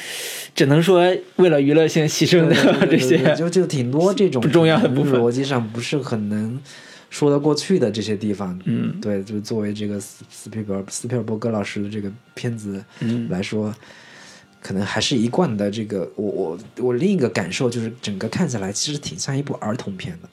只能说为了娱乐性牺牲的这些，就就挺多这种不重要的部分逻辑上不是很能说得过去的这些地方。嗯对，就作为这个斯斯皮尔斯皮尔伯格老师的这个片子嗯来说，可能还是一贯的这个。我我我另一个感受就是，整个看起来其实挺像一部儿童片的，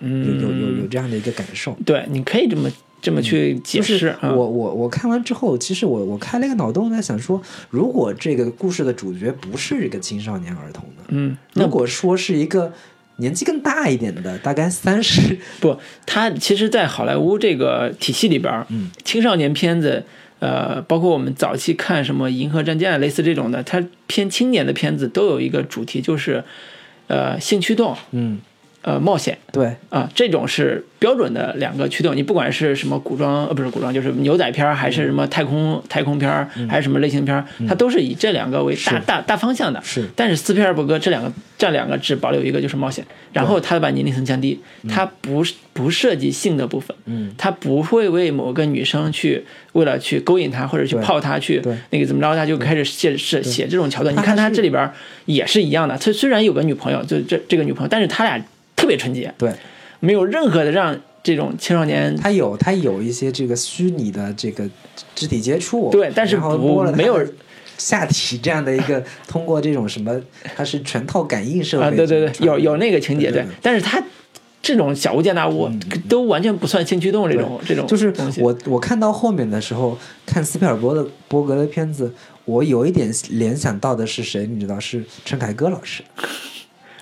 嗯，有有有这样的一个感受。对，你可以这么这么去解就是释啊。我我我看完之后，其实我我开了一个脑洞，在想说，如果这个故事的主角不是一个青少年儿童呢？嗯，如果说是一个年纪更大一点的，大概三十，不，他其实，在好莱坞这个体系里边，嗯青少年片子，呃，包括我们早期看什么《银河战舰》类似这种的，它偏青年的片子都有一个主题，就是呃性驱动，嗯，呃冒险对，啊，这种是标准的两个驱动。你不管是什么古装，呃，不是古装，就是牛仔片儿，还是什么太空太空片儿，还是什么类型片儿，它都是以这两个为大大大方向的。是。但是斯皮尔伯格这两个这两个只保留一个就是冒险，然后他把年龄层降低，他不不涉及性的部分，嗯，他不会为某个女生去为了去勾引她或者去泡她去对那个怎么着，他就开始写写写这种桥段。你看他这里边也是一样的，他虽然有个女朋友，就这这个女朋友，但是他俩特别纯洁，对，没有任何的让这种青少年他有他有一些这个虚拟的这个肢体接触，对但是然后不摸了没有下体这样的一个，通过这种什么，它是全套感应设备啊，对对对，有有那个情节，对但是他这种小巫见大巫都完全不算性驱动这种这种就是。我我看到后面的时候，看斯皮尔伯的伯格的片子，我有一点联想到的是谁？你知道是陈凯歌老师。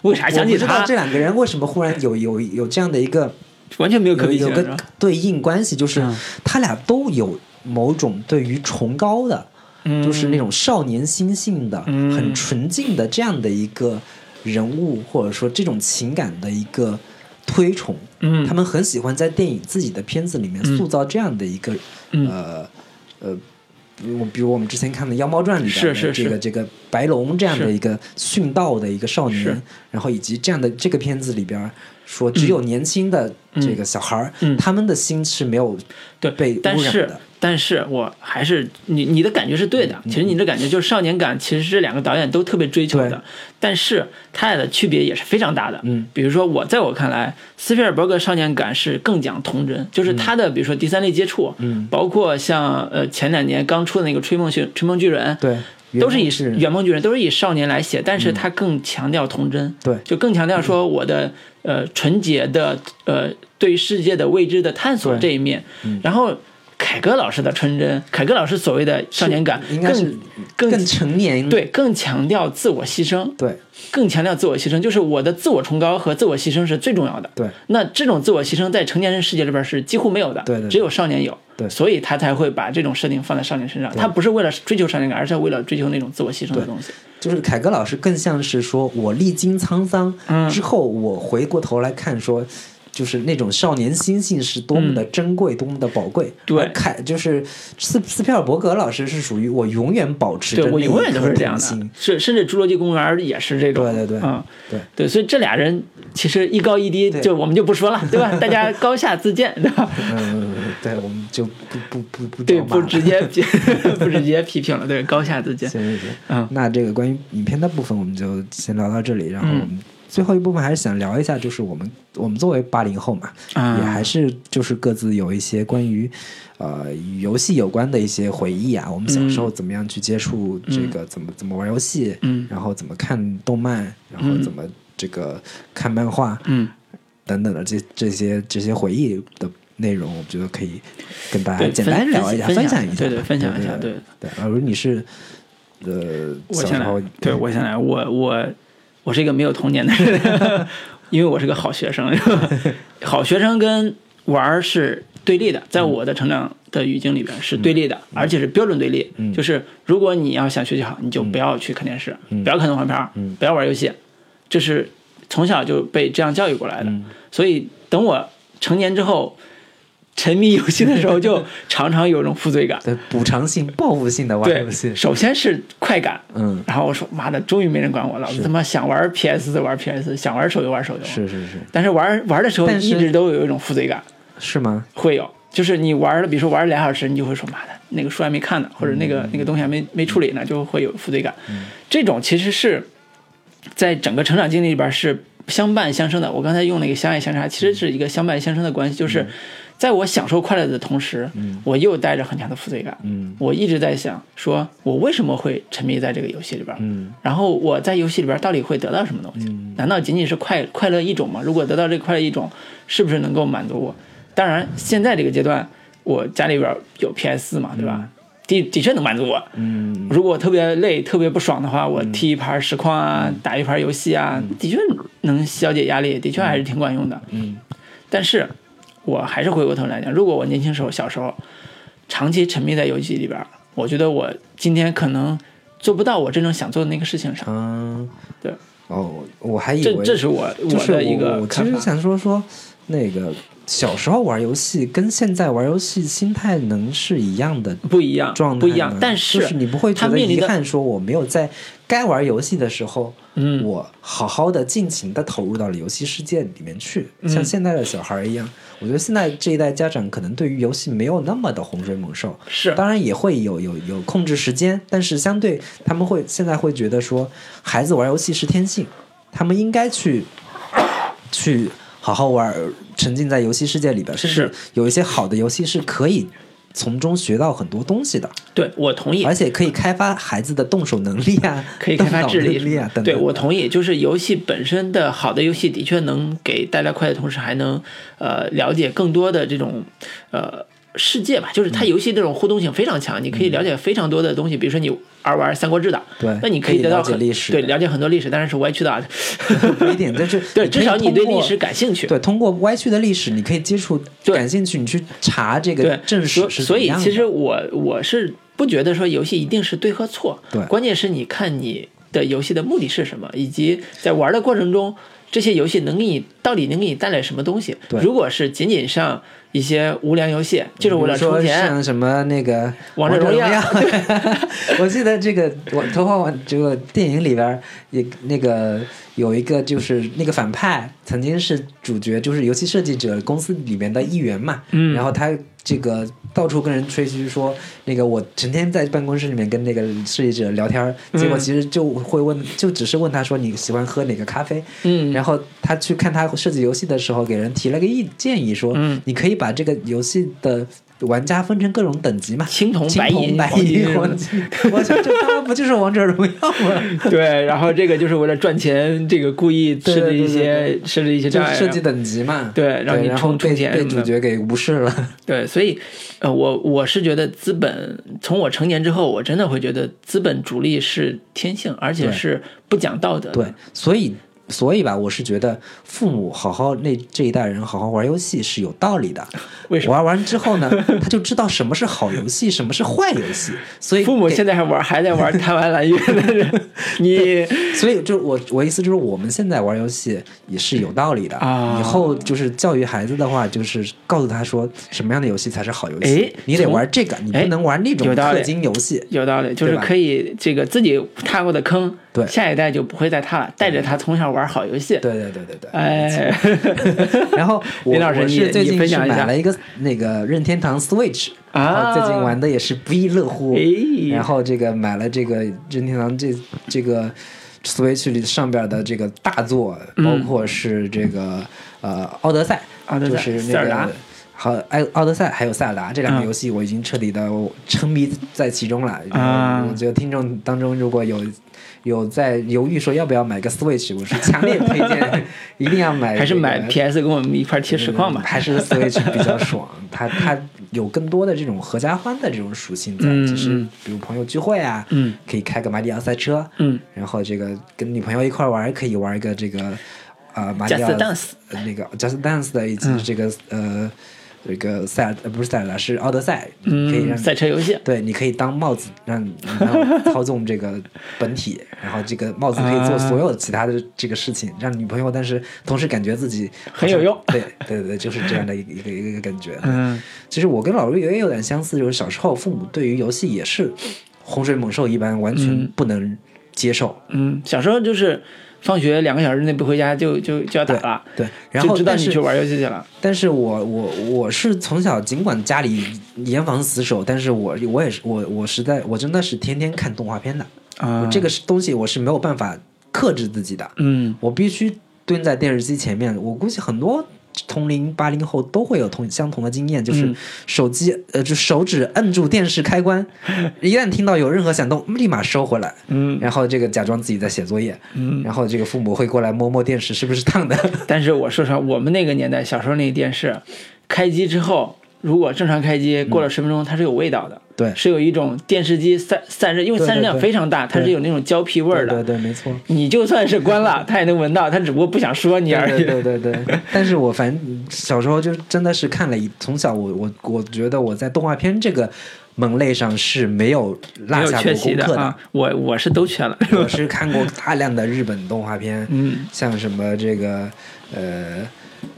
为啥想起他我知道这？两个人为什么忽然有有有这样的一个完全没有可比性有个？对应关系，就是嗯他俩都有某种对于崇高的，嗯就是那种少年心性的、嗯很纯净的这样的一个人物，或者说这种情感的一个推崇。嗯他们很喜欢在电影自己的片子里面嗯塑造这样的一个、嗯呃呃。比如比如我们之前看的《妖猫传》里边这个这个白龙这样的一个殉道的一个少年，然后以及这样的这个片子里边说，只有年轻的这个小孩儿，嗯。他们的心是没有对被污染的。但是我还是你你的感觉是对的，其实你的感觉就是少年感，其实这两个导演都特别追求的，但是他俩的区别也是非常大的。嗯，比如说我在我看来，斯皮尔伯格少年感是更讲童真，就是他的比如说第三类接触，嗯，包括像呃前两年刚出的那个《吹梦巨吹梦巨人》，对，都是以是圆梦巨人都是以少年来写，但是他更强调童真，对。就更强调说我的呃纯洁的呃对世界的未知的探索这一面，然后凯歌老师的纯真，凯歌老师所谓的少年感应该是更更更成年。对更强调自我牺牲，对更强调自我牺牲，就是我的自我崇高和自我牺牲是最重要的。对那这种自我牺牲在成年人世界里边是几乎没有的，对对对只有少年有，对所以他才会把这种设定放在少年身上。他不是为了追求少年感，而是为了追求那种自我牺牲的东西。就是凯歌老师更像是说我历经沧桑嗯之后，我回过头来看说。就是那种少年心性是多么的珍贵，多么的宝贵。对而凯就是斯斯皮尔伯格老师是属于我永远保持着对我永远都是这样的心，是甚至《侏罗纪公园》也是这种，对对对嗯，对对，所以这俩人其实一高一低，就我们就不说了，对吧？大家高下自见，对吧？嗯，对，我们就不不不不对，不直接不直接批评了，对，高下自见。行行行，嗯那这个关于影片的部分我们就先聊到这里，然后嗯我们最后一部分还是想聊一下，就是我们我们作为八零后嘛，啊。也还是就是各自有一些关于呃与游戏有关的一些回忆啊，我们小时候怎么样去接触这个，怎么怎么玩游戏，嗯。然后怎么看动漫，然后嗯怎么这个看漫画，嗯，等等的这这些这些回忆的内容，我觉得可以跟大家，简单聊一下，分享一下，对对，分享一下，对对。对。而如你是呃我先来，对我先来，我我我是一个没有童年的人，因为我是个好学生。好学生跟玩儿是对立的，在我的成长的语境里边是对立的，而且是标准对立。嗯就是如果你要想学习好，你就不要去看电视，嗯不要看动画片儿，嗯不要玩游戏，这是从小就被这样教育过来的。嗯所以等我成年之后。沉迷游戏的时候，就常常有一种负罪感。对补偿性、报复性的玩游戏，，首先是快感，嗯，然后我说妈的，终于没人管我了，我他妈想玩 PS 就玩 PS，想玩手游玩手游。是是是，但是玩玩的时候一直都有一种负罪感，是吗？会有，就是你玩了，比如说玩了俩小时，你就会说妈的，那个书还没看呢，或者那个、嗯。那个东西还没没处理呢，就会有负罪感。这种其实是在整个成长经历里边是相伴相生的。我刚才用那个相爱相杀，其实是一个相伴相生的关系，就是在我享受快乐的同时，我又带着很强的负罪感。嗯我一直在想，说我为什么会沉迷在这个游戏里边？嗯然后我在游戏里边到底会得到什么东西？难道仅仅是快快乐一种吗？如果得到这个快乐一种，是不是能够满足我？当然，现在这个阶段，我家里边有 PS 四嘛，对吧？的的确能满足我。嗯如果特别累、特别不爽的话，我踢一盘实况啊，打一盘游戏啊，的确能消解压力，的确还是挺管用的。嗯但是，我还是回过头来讲，如果我年轻时候、小时候长期沉迷在游戏里边，我觉得我今天可能做不到我真正想做的那个事情上。嗯，对。哦，我还以为这是我就是我的一我我其实。想说说那个小时候玩游戏跟现在玩游戏心态能是一样的不一样，状态不一样但是就是你不会觉得遗憾，说我没有在该玩游戏的时候，嗯我好好的尽情的投入到了游戏世界里面去，嗯像现在的小孩一样。我觉得现在这一代家长可能对于游戏没有那么的洪水猛兽，是。当然也会有有有控制时间，但是相对他们会现在会觉得说，孩子玩游戏是天性，他们应该去去好好玩，沉浸在游戏世界里边，甚至有一些好的游戏是可以从中学到很多东西的，对我同意。而，且可以开发孩子的动手能力啊，可以开发智力。啊等等。对我同意，就是游戏本身的好的游戏的确能给带来快乐，同时还能呃了解更多的这种呃世界吧。就是它嗯游戏这种互动性非常强，你可以了解非常多的东西。比如说你玩玩《三国志》的，对那你可以得到很历史对了解很多历史，当然是歪曲的啊。不一定，但是 对，至少你对历史感兴趣。对，通过歪曲的历史，你可以接触 对感兴趣，你去查这个对，正史所是所以其实我我是不觉得说游戏一定是对和错，对关键是你看你的游戏的目的是什么，以及在玩的过程中，这些游戏能给你到底能给你带来什么东西。对如果是仅仅上一些无良游戏，就是为了比如说充钱，像什么那个王者荣耀。耀，我记得这个我《头号玩》这个电影里边也那个有一个就是那个反派曾经是主角，就是游戏设计者公司里面的一员嘛，嗯。然后他这个到处跟人吹嘘说，那个我成天在办公室里面跟那个设计者聊天，结果嗯其实就会问，就只是问他说你喜欢喝哪个咖啡，嗯，然后他去看他设计游戏的时候，给人提了个意建议说，嗯你可以把这个游戏的玩家分成各种等级嘛，青铜、白银、白黄金。我想这他妈不就是王者荣耀吗？对，然后这个就是为了赚钱，这个故意设置一些设置一些就障碍，设计等级嘛，对让你充充钱被主角给无视了。对，所以，呃，我我是觉得资本从我成年之后，我真的会觉得资本主力是天性，而且是不讲道德的。对，所以所以吧，我是觉得父母好好那这一代人好好玩游戏是有道理的。为什么？玩完之后呢，他就知道什么是好游戏，什么是坏游戏。所以父母现在还玩，还在玩贪玩蓝月的人，你所以就我我意思就是，我们现在玩游戏也是有道理的啊以后就是教育孩子的话，就是告诉他说什么样的游戏才是好游戏哎，你得玩这个，你哎不能玩那种氪金游戏。有道理，就是可以这个自己踏过的坑，对下一代就不会再他了，带着他从小玩好游戏。对对对对对。哎，然后我林老师你最近是买了一个那个任天堂 Switch，啊最近玩的也是不亦乐乎。哎然后这个买了这个任天堂这这个 Switch 里上边的这个大作，嗯包括是这个呃奥德赛，就是那个。好，爱奥德赛还有塞尔达这两个嗯游戏，我已经彻底的沉迷在其中了。啊我觉得听众当中如果有有在犹豫说要不要买个 Switch，我是强烈推荐 一定要买这个、还是买 PS 跟我们一块儿贴实况吧。嗯。还是 Switch 比较爽，它它有更多的这种合家欢的这种属性在，嗯就是嗯。比如朋友聚会啊，嗯。可以开个马里奥赛车，嗯，然后这个跟女朋友一块玩，可以玩一个这个呃马里奥那个 Just Dance 的以及嗯。这个、呃这个赛尔呃不是赛尔达是奥德赛，可以嗯，让赛车游戏。对，你可以当帽子，让然后操纵这个本体，然后这个帽子可以做啊所有其他的这个事情，让女朋友，但是同时感觉自己很有用对对对，就是这样的一个一个一个感觉。嗯其实我跟老陆也有点相似，就是小时候父母对于游戏也是洪水猛兽一般，完全嗯不能接受。嗯，小时候就是放学两个小时内不回家就就就要打了，对，然后就知道你去玩游戏去了。但是我我我是从小尽管家里严防死守，但是我我也是我我实在我真的是天天看动画片的。啊我这个是东西我是没有办法克制自己的，嗯我必须蹲在电视机前面。我估计很多同龄八零后都会有同相同的经验，就是嗯手机、呃，就手指摁住电视开关，一旦听到有任何响动，立马收回来，嗯然后这个假装自己在写作业，嗯。然后这个父母会过来摸摸电视是不是烫的，但是我说实话，我们那个年代小时候那个电视，开机之后，如果正常开机，过了十分钟，它是有味道的。嗯对是有一种电视机散散热，因为散热量非常大，它是有那种胶皮味儿的。对对对，没错。你就算是关了，它也能闻到，它只不过不想说你而已。对对对对，但是我反正小时候就真的是看了一，从小我我我觉得我在动画片这个门类上是没有落下过功课的。啊，我我是都缺了。我是看过大量的日本动画片，嗯，像什么这个呃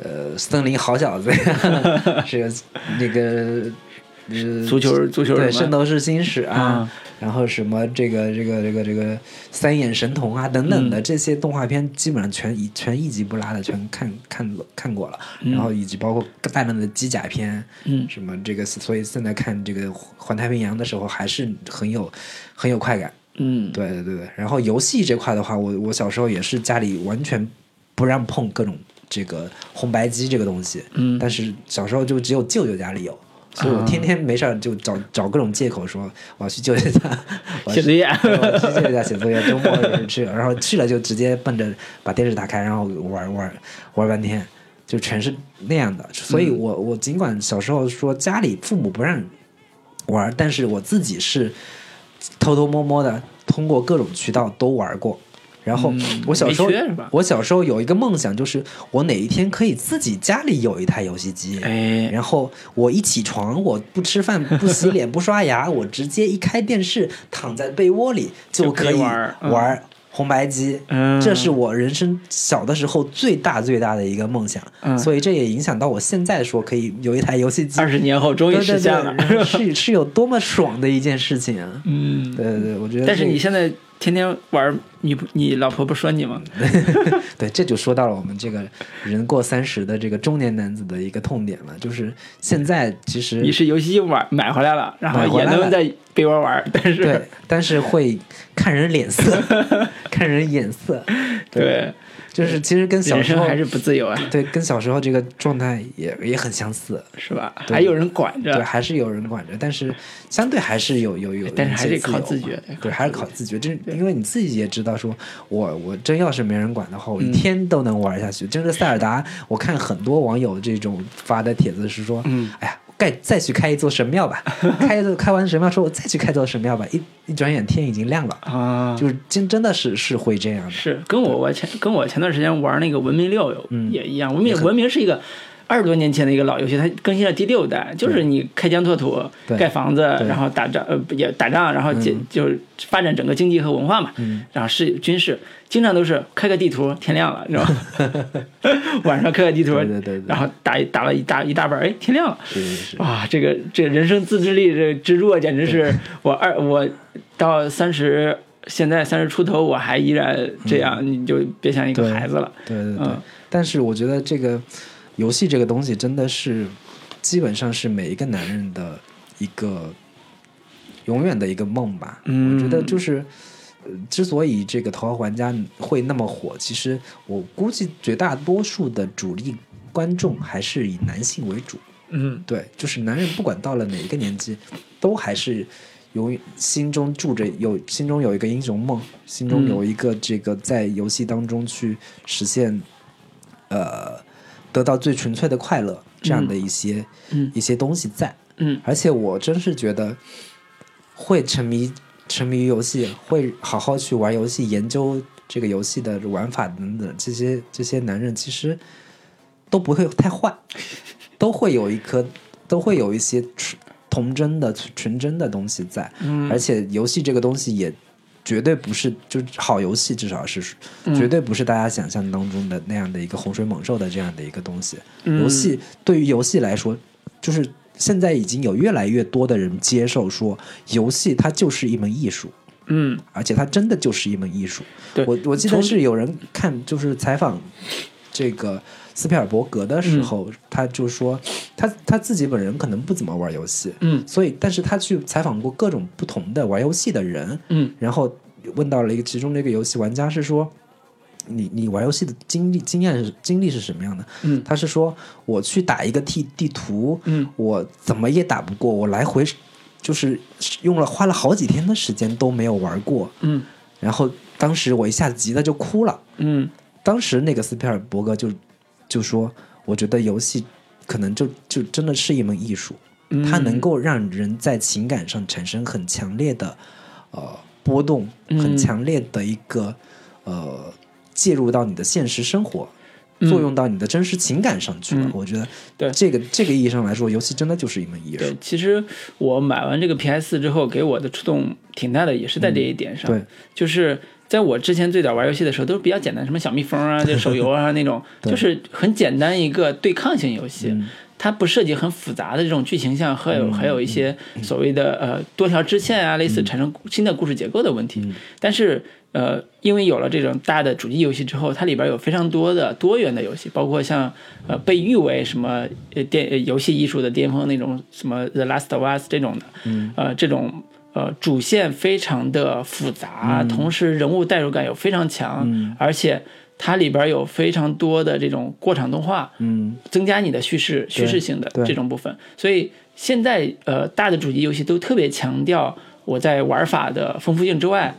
呃森林好小子呀，是那个呃足球足球对圣斗士星矢啊，啊然后什么这个这个这个这个三眼神童啊等等嗯。的这些动画片，基本上全一全一集不落的全看看看过了，然后以及包括大量的机甲片，嗯。什么这个，所以现在看这个环太平洋的时候还是很有很有快感。嗯，对对对对，然后游戏这块的话，我我小时候也是家里完全不让碰各种这个红白机这个东西，嗯。但是小时候就只有舅舅家里有，所以我天天没事儿就找找各种借口说我要去舅舅家写作业。我要去舅舅家写作业，周末也是去，然后去了就直接奔着把电视打开，然后玩玩玩半天，就全是那样的。所以我我尽管小时候说家里父母不让玩，但是我自己是偷偷摸摸的通过各种渠道都玩过。然后嗯我小时候我小时候有一个梦想，就是我哪一天可以自己家里有一台游戏机。哎，然后我一起床，我不吃饭、不洗脸、不刷牙，我直接一开电视，躺在被窝里就可以玩嗯红白机。嗯这是我人生小的时候最大最大的一个梦想，嗯所以这也影响到我现在说可以有一台游戏机。二十年后终于实现了。对，是是有多么爽的一件事情啊！嗯，对对对，我觉得。但是你现在天天玩，你你老婆不说你吗？对，这就说到了我们这个人过三十的这个中年男子的一个痛点了，就是现在其实你是游戏机玩买回来了，然后也能在被窝玩，但是对，但是会看人脸色，看人眼色，对就是其实跟小时候还是不自由啊，对跟小时候这个状态也也很相似，是吧？对还有人管着对，还是有人管着，但是相对还是有有有，但是还得靠自觉对，还是靠自觉，这因为你自己也知道说，我我真要是没人管的话，我一嗯天都能玩下去。真是塞尔达，我看很多网友这种发的帖子是说，嗯，哎呀。盖再去开一座神庙吧，开一座开完神庙说，我再去开座神庙吧。一一转眼天已经亮了，啊，就是真真的是是会这样的。是跟我我前跟我前段时间玩那个文明六有嗯也一样，文明文明是一个。二十多年前的一个老游戏，它更新了第六代，就是你开疆拓土、盖房子，然后打仗，呃，也打仗，然后解、就是发展整个经济和文化嘛，嗯。然后是军事，经常都是开个地图，天亮了，你知道吗？晚上开个地图，对对对对。然后打一打了一大一大半，哎，天亮了，是是是，哇，这个这个人生自制力这之弱，简直是我二我到三十，现在三十出头，我还依然这样，你就别想一个孩子了。对对对。嗯。但是我觉得这个游戏这个东西真的是，基本上是每一个男人的一个永远的一个梦吧。嗯我觉得就是。呃之所以这个《头号玩家》会那么火，其实我估计绝大多数的主力观众还是以男性为主。嗯对，就是男人不管到了哪一个年纪，都还是永远心中住着有心中有一个英雄梦，心中嗯有一个这个在游戏当中去实现，呃，得到最纯粹的快乐这样的一些、嗯一些东西在。嗯而且我真是觉得，会沉迷沉迷于游戏，会好好去玩游戏，研究这个游戏的玩法等等，这些这些男人其实都不会太坏，都会有一颗，都会有一些纯童真的纯真的东西在，嗯而且游戏这个东西也。绝对不是，就是好游戏，至少是嗯。绝对不是大家想象当中的那样的一个洪水猛兽的这样的一个东西。嗯。游戏对于游戏来说，就是现在已经有越来越多的人接受说，游戏它就是一门艺术，嗯。而且它真的就是一门艺术。对。我我记得是有人看就是采访这个斯皮尔伯格的时候，嗯他就说他他自己本人可能不怎么玩游戏，嗯所以但是他去采访过各种不同的玩游戏的人，嗯然后问到了一个其中的一个游戏玩家是说。你你玩游戏的经历经验是经历是什么样的？嗯他是说我去打一个地地图，嗯我怎么也打不过，我来回就是用了花了好几天的时间都没有玩过，嗯然后当时我一下子急的就哭了。嗯当时那个斯皮尔伯格就就说，我觉得游戏可能就就真的是一门艺术，嗯，它能够让人在情感上产生很强烈的呃波动，嗯很强烈的一个呃介入到你的现实生活。嗯。作用到你的真实情感上去了，嗯。我觉得对。这个这个意义上来说，游戏真的就是一门艺术。对。，其实我买完这个 PS 之后，给我的触动挺大的，也是在这一点上。对，就是在我之前最早玩游戏的时候，都是比较简单，什么小蜜蜂啊、这手游啊那种，就是很简单一个对抗性游戏。嗯。它不涉及很复杂的这种剧情像，还有、嗯还有一些所谓的呃多条支线啊，类似产生新的故事结构的问题。嗯。但是呃，因为有了这种大的主机游戏之后，它里边有非常多的多元的游戏，包括像呃被誉为什么呃电呃游戏艺术的巅峰那种什么 The Last of Us 这种的，嗯。呃这种呃主线非常的复杂，同时人物代入感又非常强，嗯。而且它里边有非常多的这种过场动画，嗯。增加你的叙事叙事性的这种部分。所以现在呃大的主机游戏都特别强调我在玩法的丰富性之外，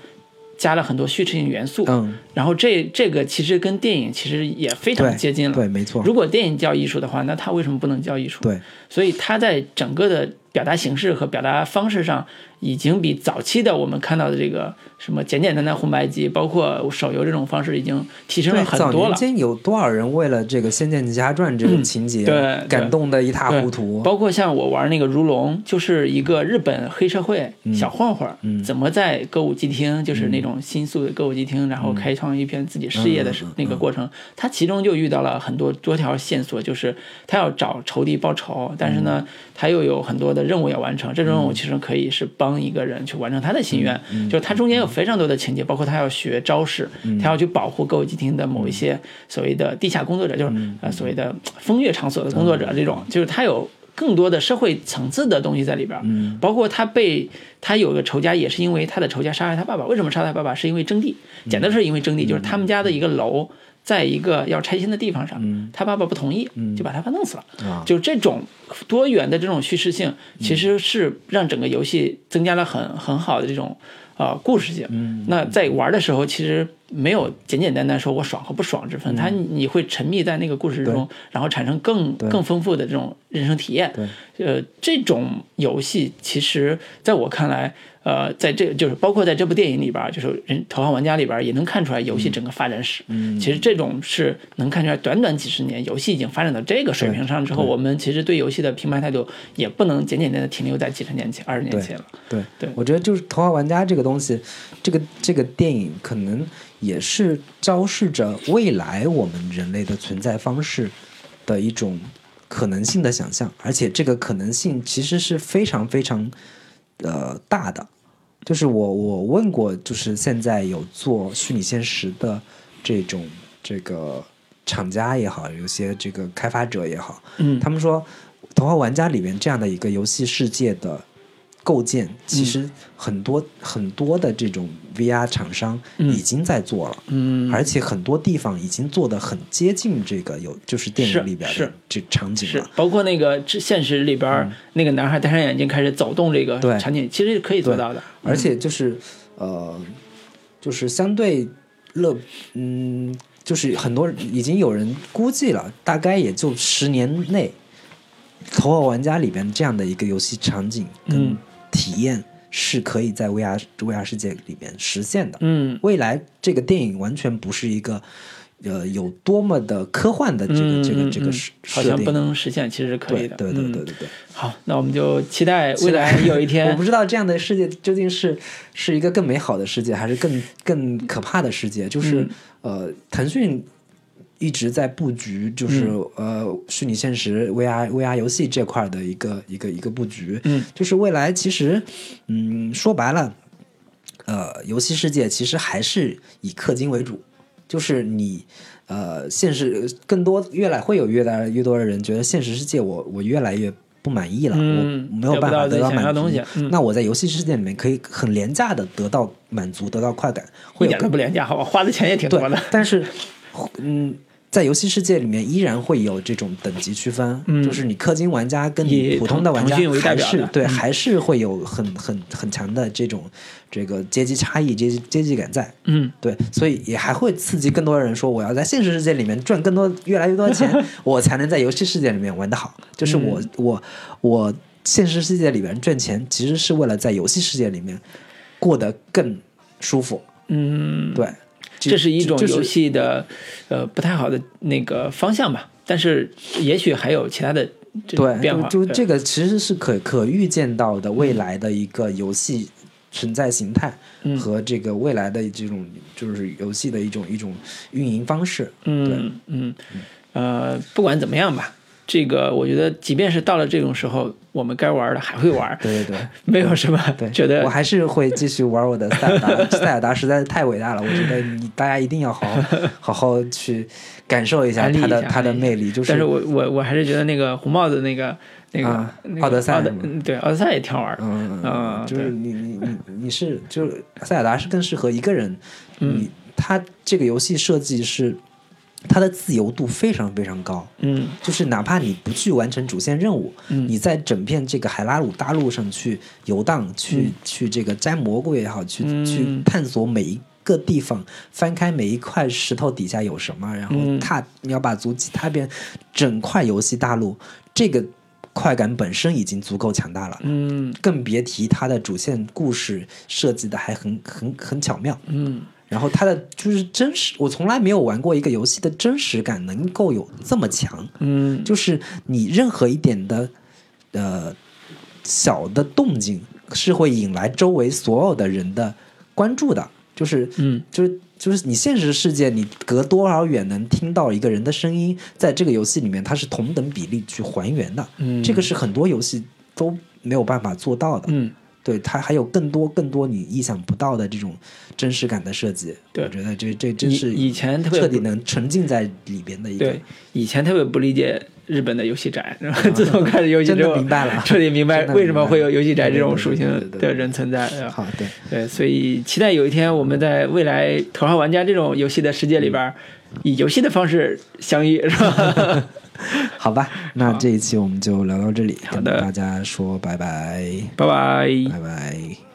加了很多叙事性元素。嗯，然后这这个其实跟电影其实也非常接近了。对，没错，如果电影叫艺术的话，那它为什么不能叫艺术？对，所以它在整个的表达形式和表达方式上，已经比早期的我们看到的这个什么简简单单红白机，包括手游这种方式，已经提升了很多了。年间有多少人为了这个《仙剑奇侠传》这个情节，对对感动的一塌糊涂。包括像我玩那个如龙，就是一个日本黑社会嗯小混混，嗯怎么在歌舞伎厅，就是那种新宿的歌舞伎厅，然后开创一片自己事业的那个过程，他其中就遇到了很多多条线索，就是他要找仇敌报仇，但是嗯呢，他又有很多的任务要完成，这种任务其实可以是帮一个人去完成他的心愿，嗯就是他中间有非常多的情节，包括他要学招式，他要去保护歌舞伎町的某一些所谓的地下工作者，就是嗯呃所谓的风月场所的工作者这种，就是他有。更多的社会层次的东西在里边包括他被他有个仇家，也是因为他的仇家杀害他爸爸。为什么杀害他爸爸？是因为征地，嗯简单是因为征地，就是他们家的一个楼，在一个要拆迁的地方上，他爸爸不同意，就把他爸弄死了。就这种多元的这种叙事性，其实是让整个游戏增加了很很好的这种呃故事性。嗯那在玩的时候，其实没有简简单单说我爽和不爽之分，它你会沉迷在那个故事中，然后产生更更丰富的这种人生体验。对，呃，这种游戏其实在我看来，呃，在这就是包括在这部电影里边，就是《人头号玩家》里边也能看出来游戏整个发展史。嗯。其实这种是能看出来，短短几十年，游戏已经发展到这个水平上之后，我们其实对游戏的评判态度也不能简简单单停留在几十年前、二十年前了。对。对。我觉得就是《头号玩家》这个东西，这个这个电影可能也是昭示着未来我们人类的存在方式的一种可能性的想象，而且这个可能性其实是非常非常呃大的。就是我我问过，就是现在有做虚拟现实的这种这个厂家也好，有些这个开发者也好，嗯他们说《头号玩家》里面这样的一个游戏世界的构建，其实很多、很多的这种 VR 厂商已经在做了，嗯，而且很多地方已经做的很接近这个有就是电影里边的这场景了。包括那个现实里边儿、那个男孩戴上眼镜开始走动这个对。场景，其实是可以做到的。而且就是呃，就是相对乐，嗯，就是很多已经有人估计了，大概也就十年内，《头号玩家》里边这样的一个游戏场景跟嗯。体验是可以在 VR VR 世界里面实现的。嗯未来这个电影完全不是一个呃有多么的科幻的这个、嗯这个这个设好像不能实现，其实是可以的。对对对嗯对对对。好，那我们就期待未来有一天我不知道这样的世界究竟是是一个更美好的世界，还是更更可怕的世界。就是、嗯呃，腾讯一直在布局，就是、嗯呃虚拟现实 VR VR 游戏这块的一个一个一个布局。嗯，就是未来其实嗯说白了，呃，游戏世界其实还是以氪金为主，就是你。呃，现实更多越来会有越来越多的人觉得现实世界我我越来越不满意了，嗯我没有办法得到满足。的东西嗯那我在游戏世界里面可以很廉价的得到满足，得到快感，会一点都有更不廉价，好吧？花的钱也挺多的。，但是嗯。在游戏世界里面，依然会有这种等级区分，嗯就是你氪金玩家跟你普通的玩家还是对，还是会有很很很强的这种这个阶级差异、阶级阶级感在。嗯对，所以也还会刺激更多的人说，我要在现实世界里面赚更多、越来越多的钱，我才能在游戏世界里面玩得好。就是我、嗯我我现实世界里面赚钱，其实是为了在游戏世界里面过得更舒服。嗯，对，这是一种游戏的呃不太好的那个方向吧，但是也许还有其他的这种对，变化。对就就这个其实是可可预见到的未来的一个游戏存在形态嗯和这个未来的这种就是游戏的一种一种运营方式。嗯嗯，呃，不管怎么样吧，这个我觉得，即便是到了这种时候，我们该玩的还会玩，对对对。没有什么对，觉得我还是会继续玩我的塞尔达。塞尔达实在是太伟大了，我觉得你大家一定要好好 好好去感受一下它的它的魅力。就是，但是我我我还是觉得那个红帽子那个那个、奥德赛对奥德赛也挺好玩的，嗯嗯就是你你你你是就是塞尔达是更适合一个人，嗯你它这个游戏设计是它的自由度非常非常高。嗯。就是哪怕你不去完成主线任务，嗯。你在整片这个海拉鲁大陆上去游荡，去、嗯。去这个摘蘑菇也好，去、嗯。去探索每一个地方，翻开每一块石头底下有什么，然后嗯。踏、你要把足迹踏遍整块游戏大陆，这个快感本身已经足够强大了。嗯。更别提它的主线故事设计的还很很很巧妙，嗯然后它的就是真实，我从来没有玩过一个游戏的真实感能够有这么强。嗯。就是你任何一点的呃小的动静是会引来周围所有的人的关注的，就是嗯。就是就是你现实世界你隔多少远能听到一个人的声音，在这个游戏里面它是同等比例去还原的，嗯。这个是很多游戏都没有办法做到的。嗯对它还有更多更多你意想不到的这种真实感的设计，对我觉得这这真是以前特别彻底能沉浸在里边的一个对，以前特别不理解日本的游戏宅，然后 自从开始游戏之后，明白了彻底明白为什么会有游戏宅这种属性的人存在。啊好对。对，所以期待有一天我们在未来《头号玩家》这种游戏的世界里边，以游戏的方式相遇，是吧？好吧，那这一期我们就聊到这里，跟大家说拜拜，拜拜。拜拜。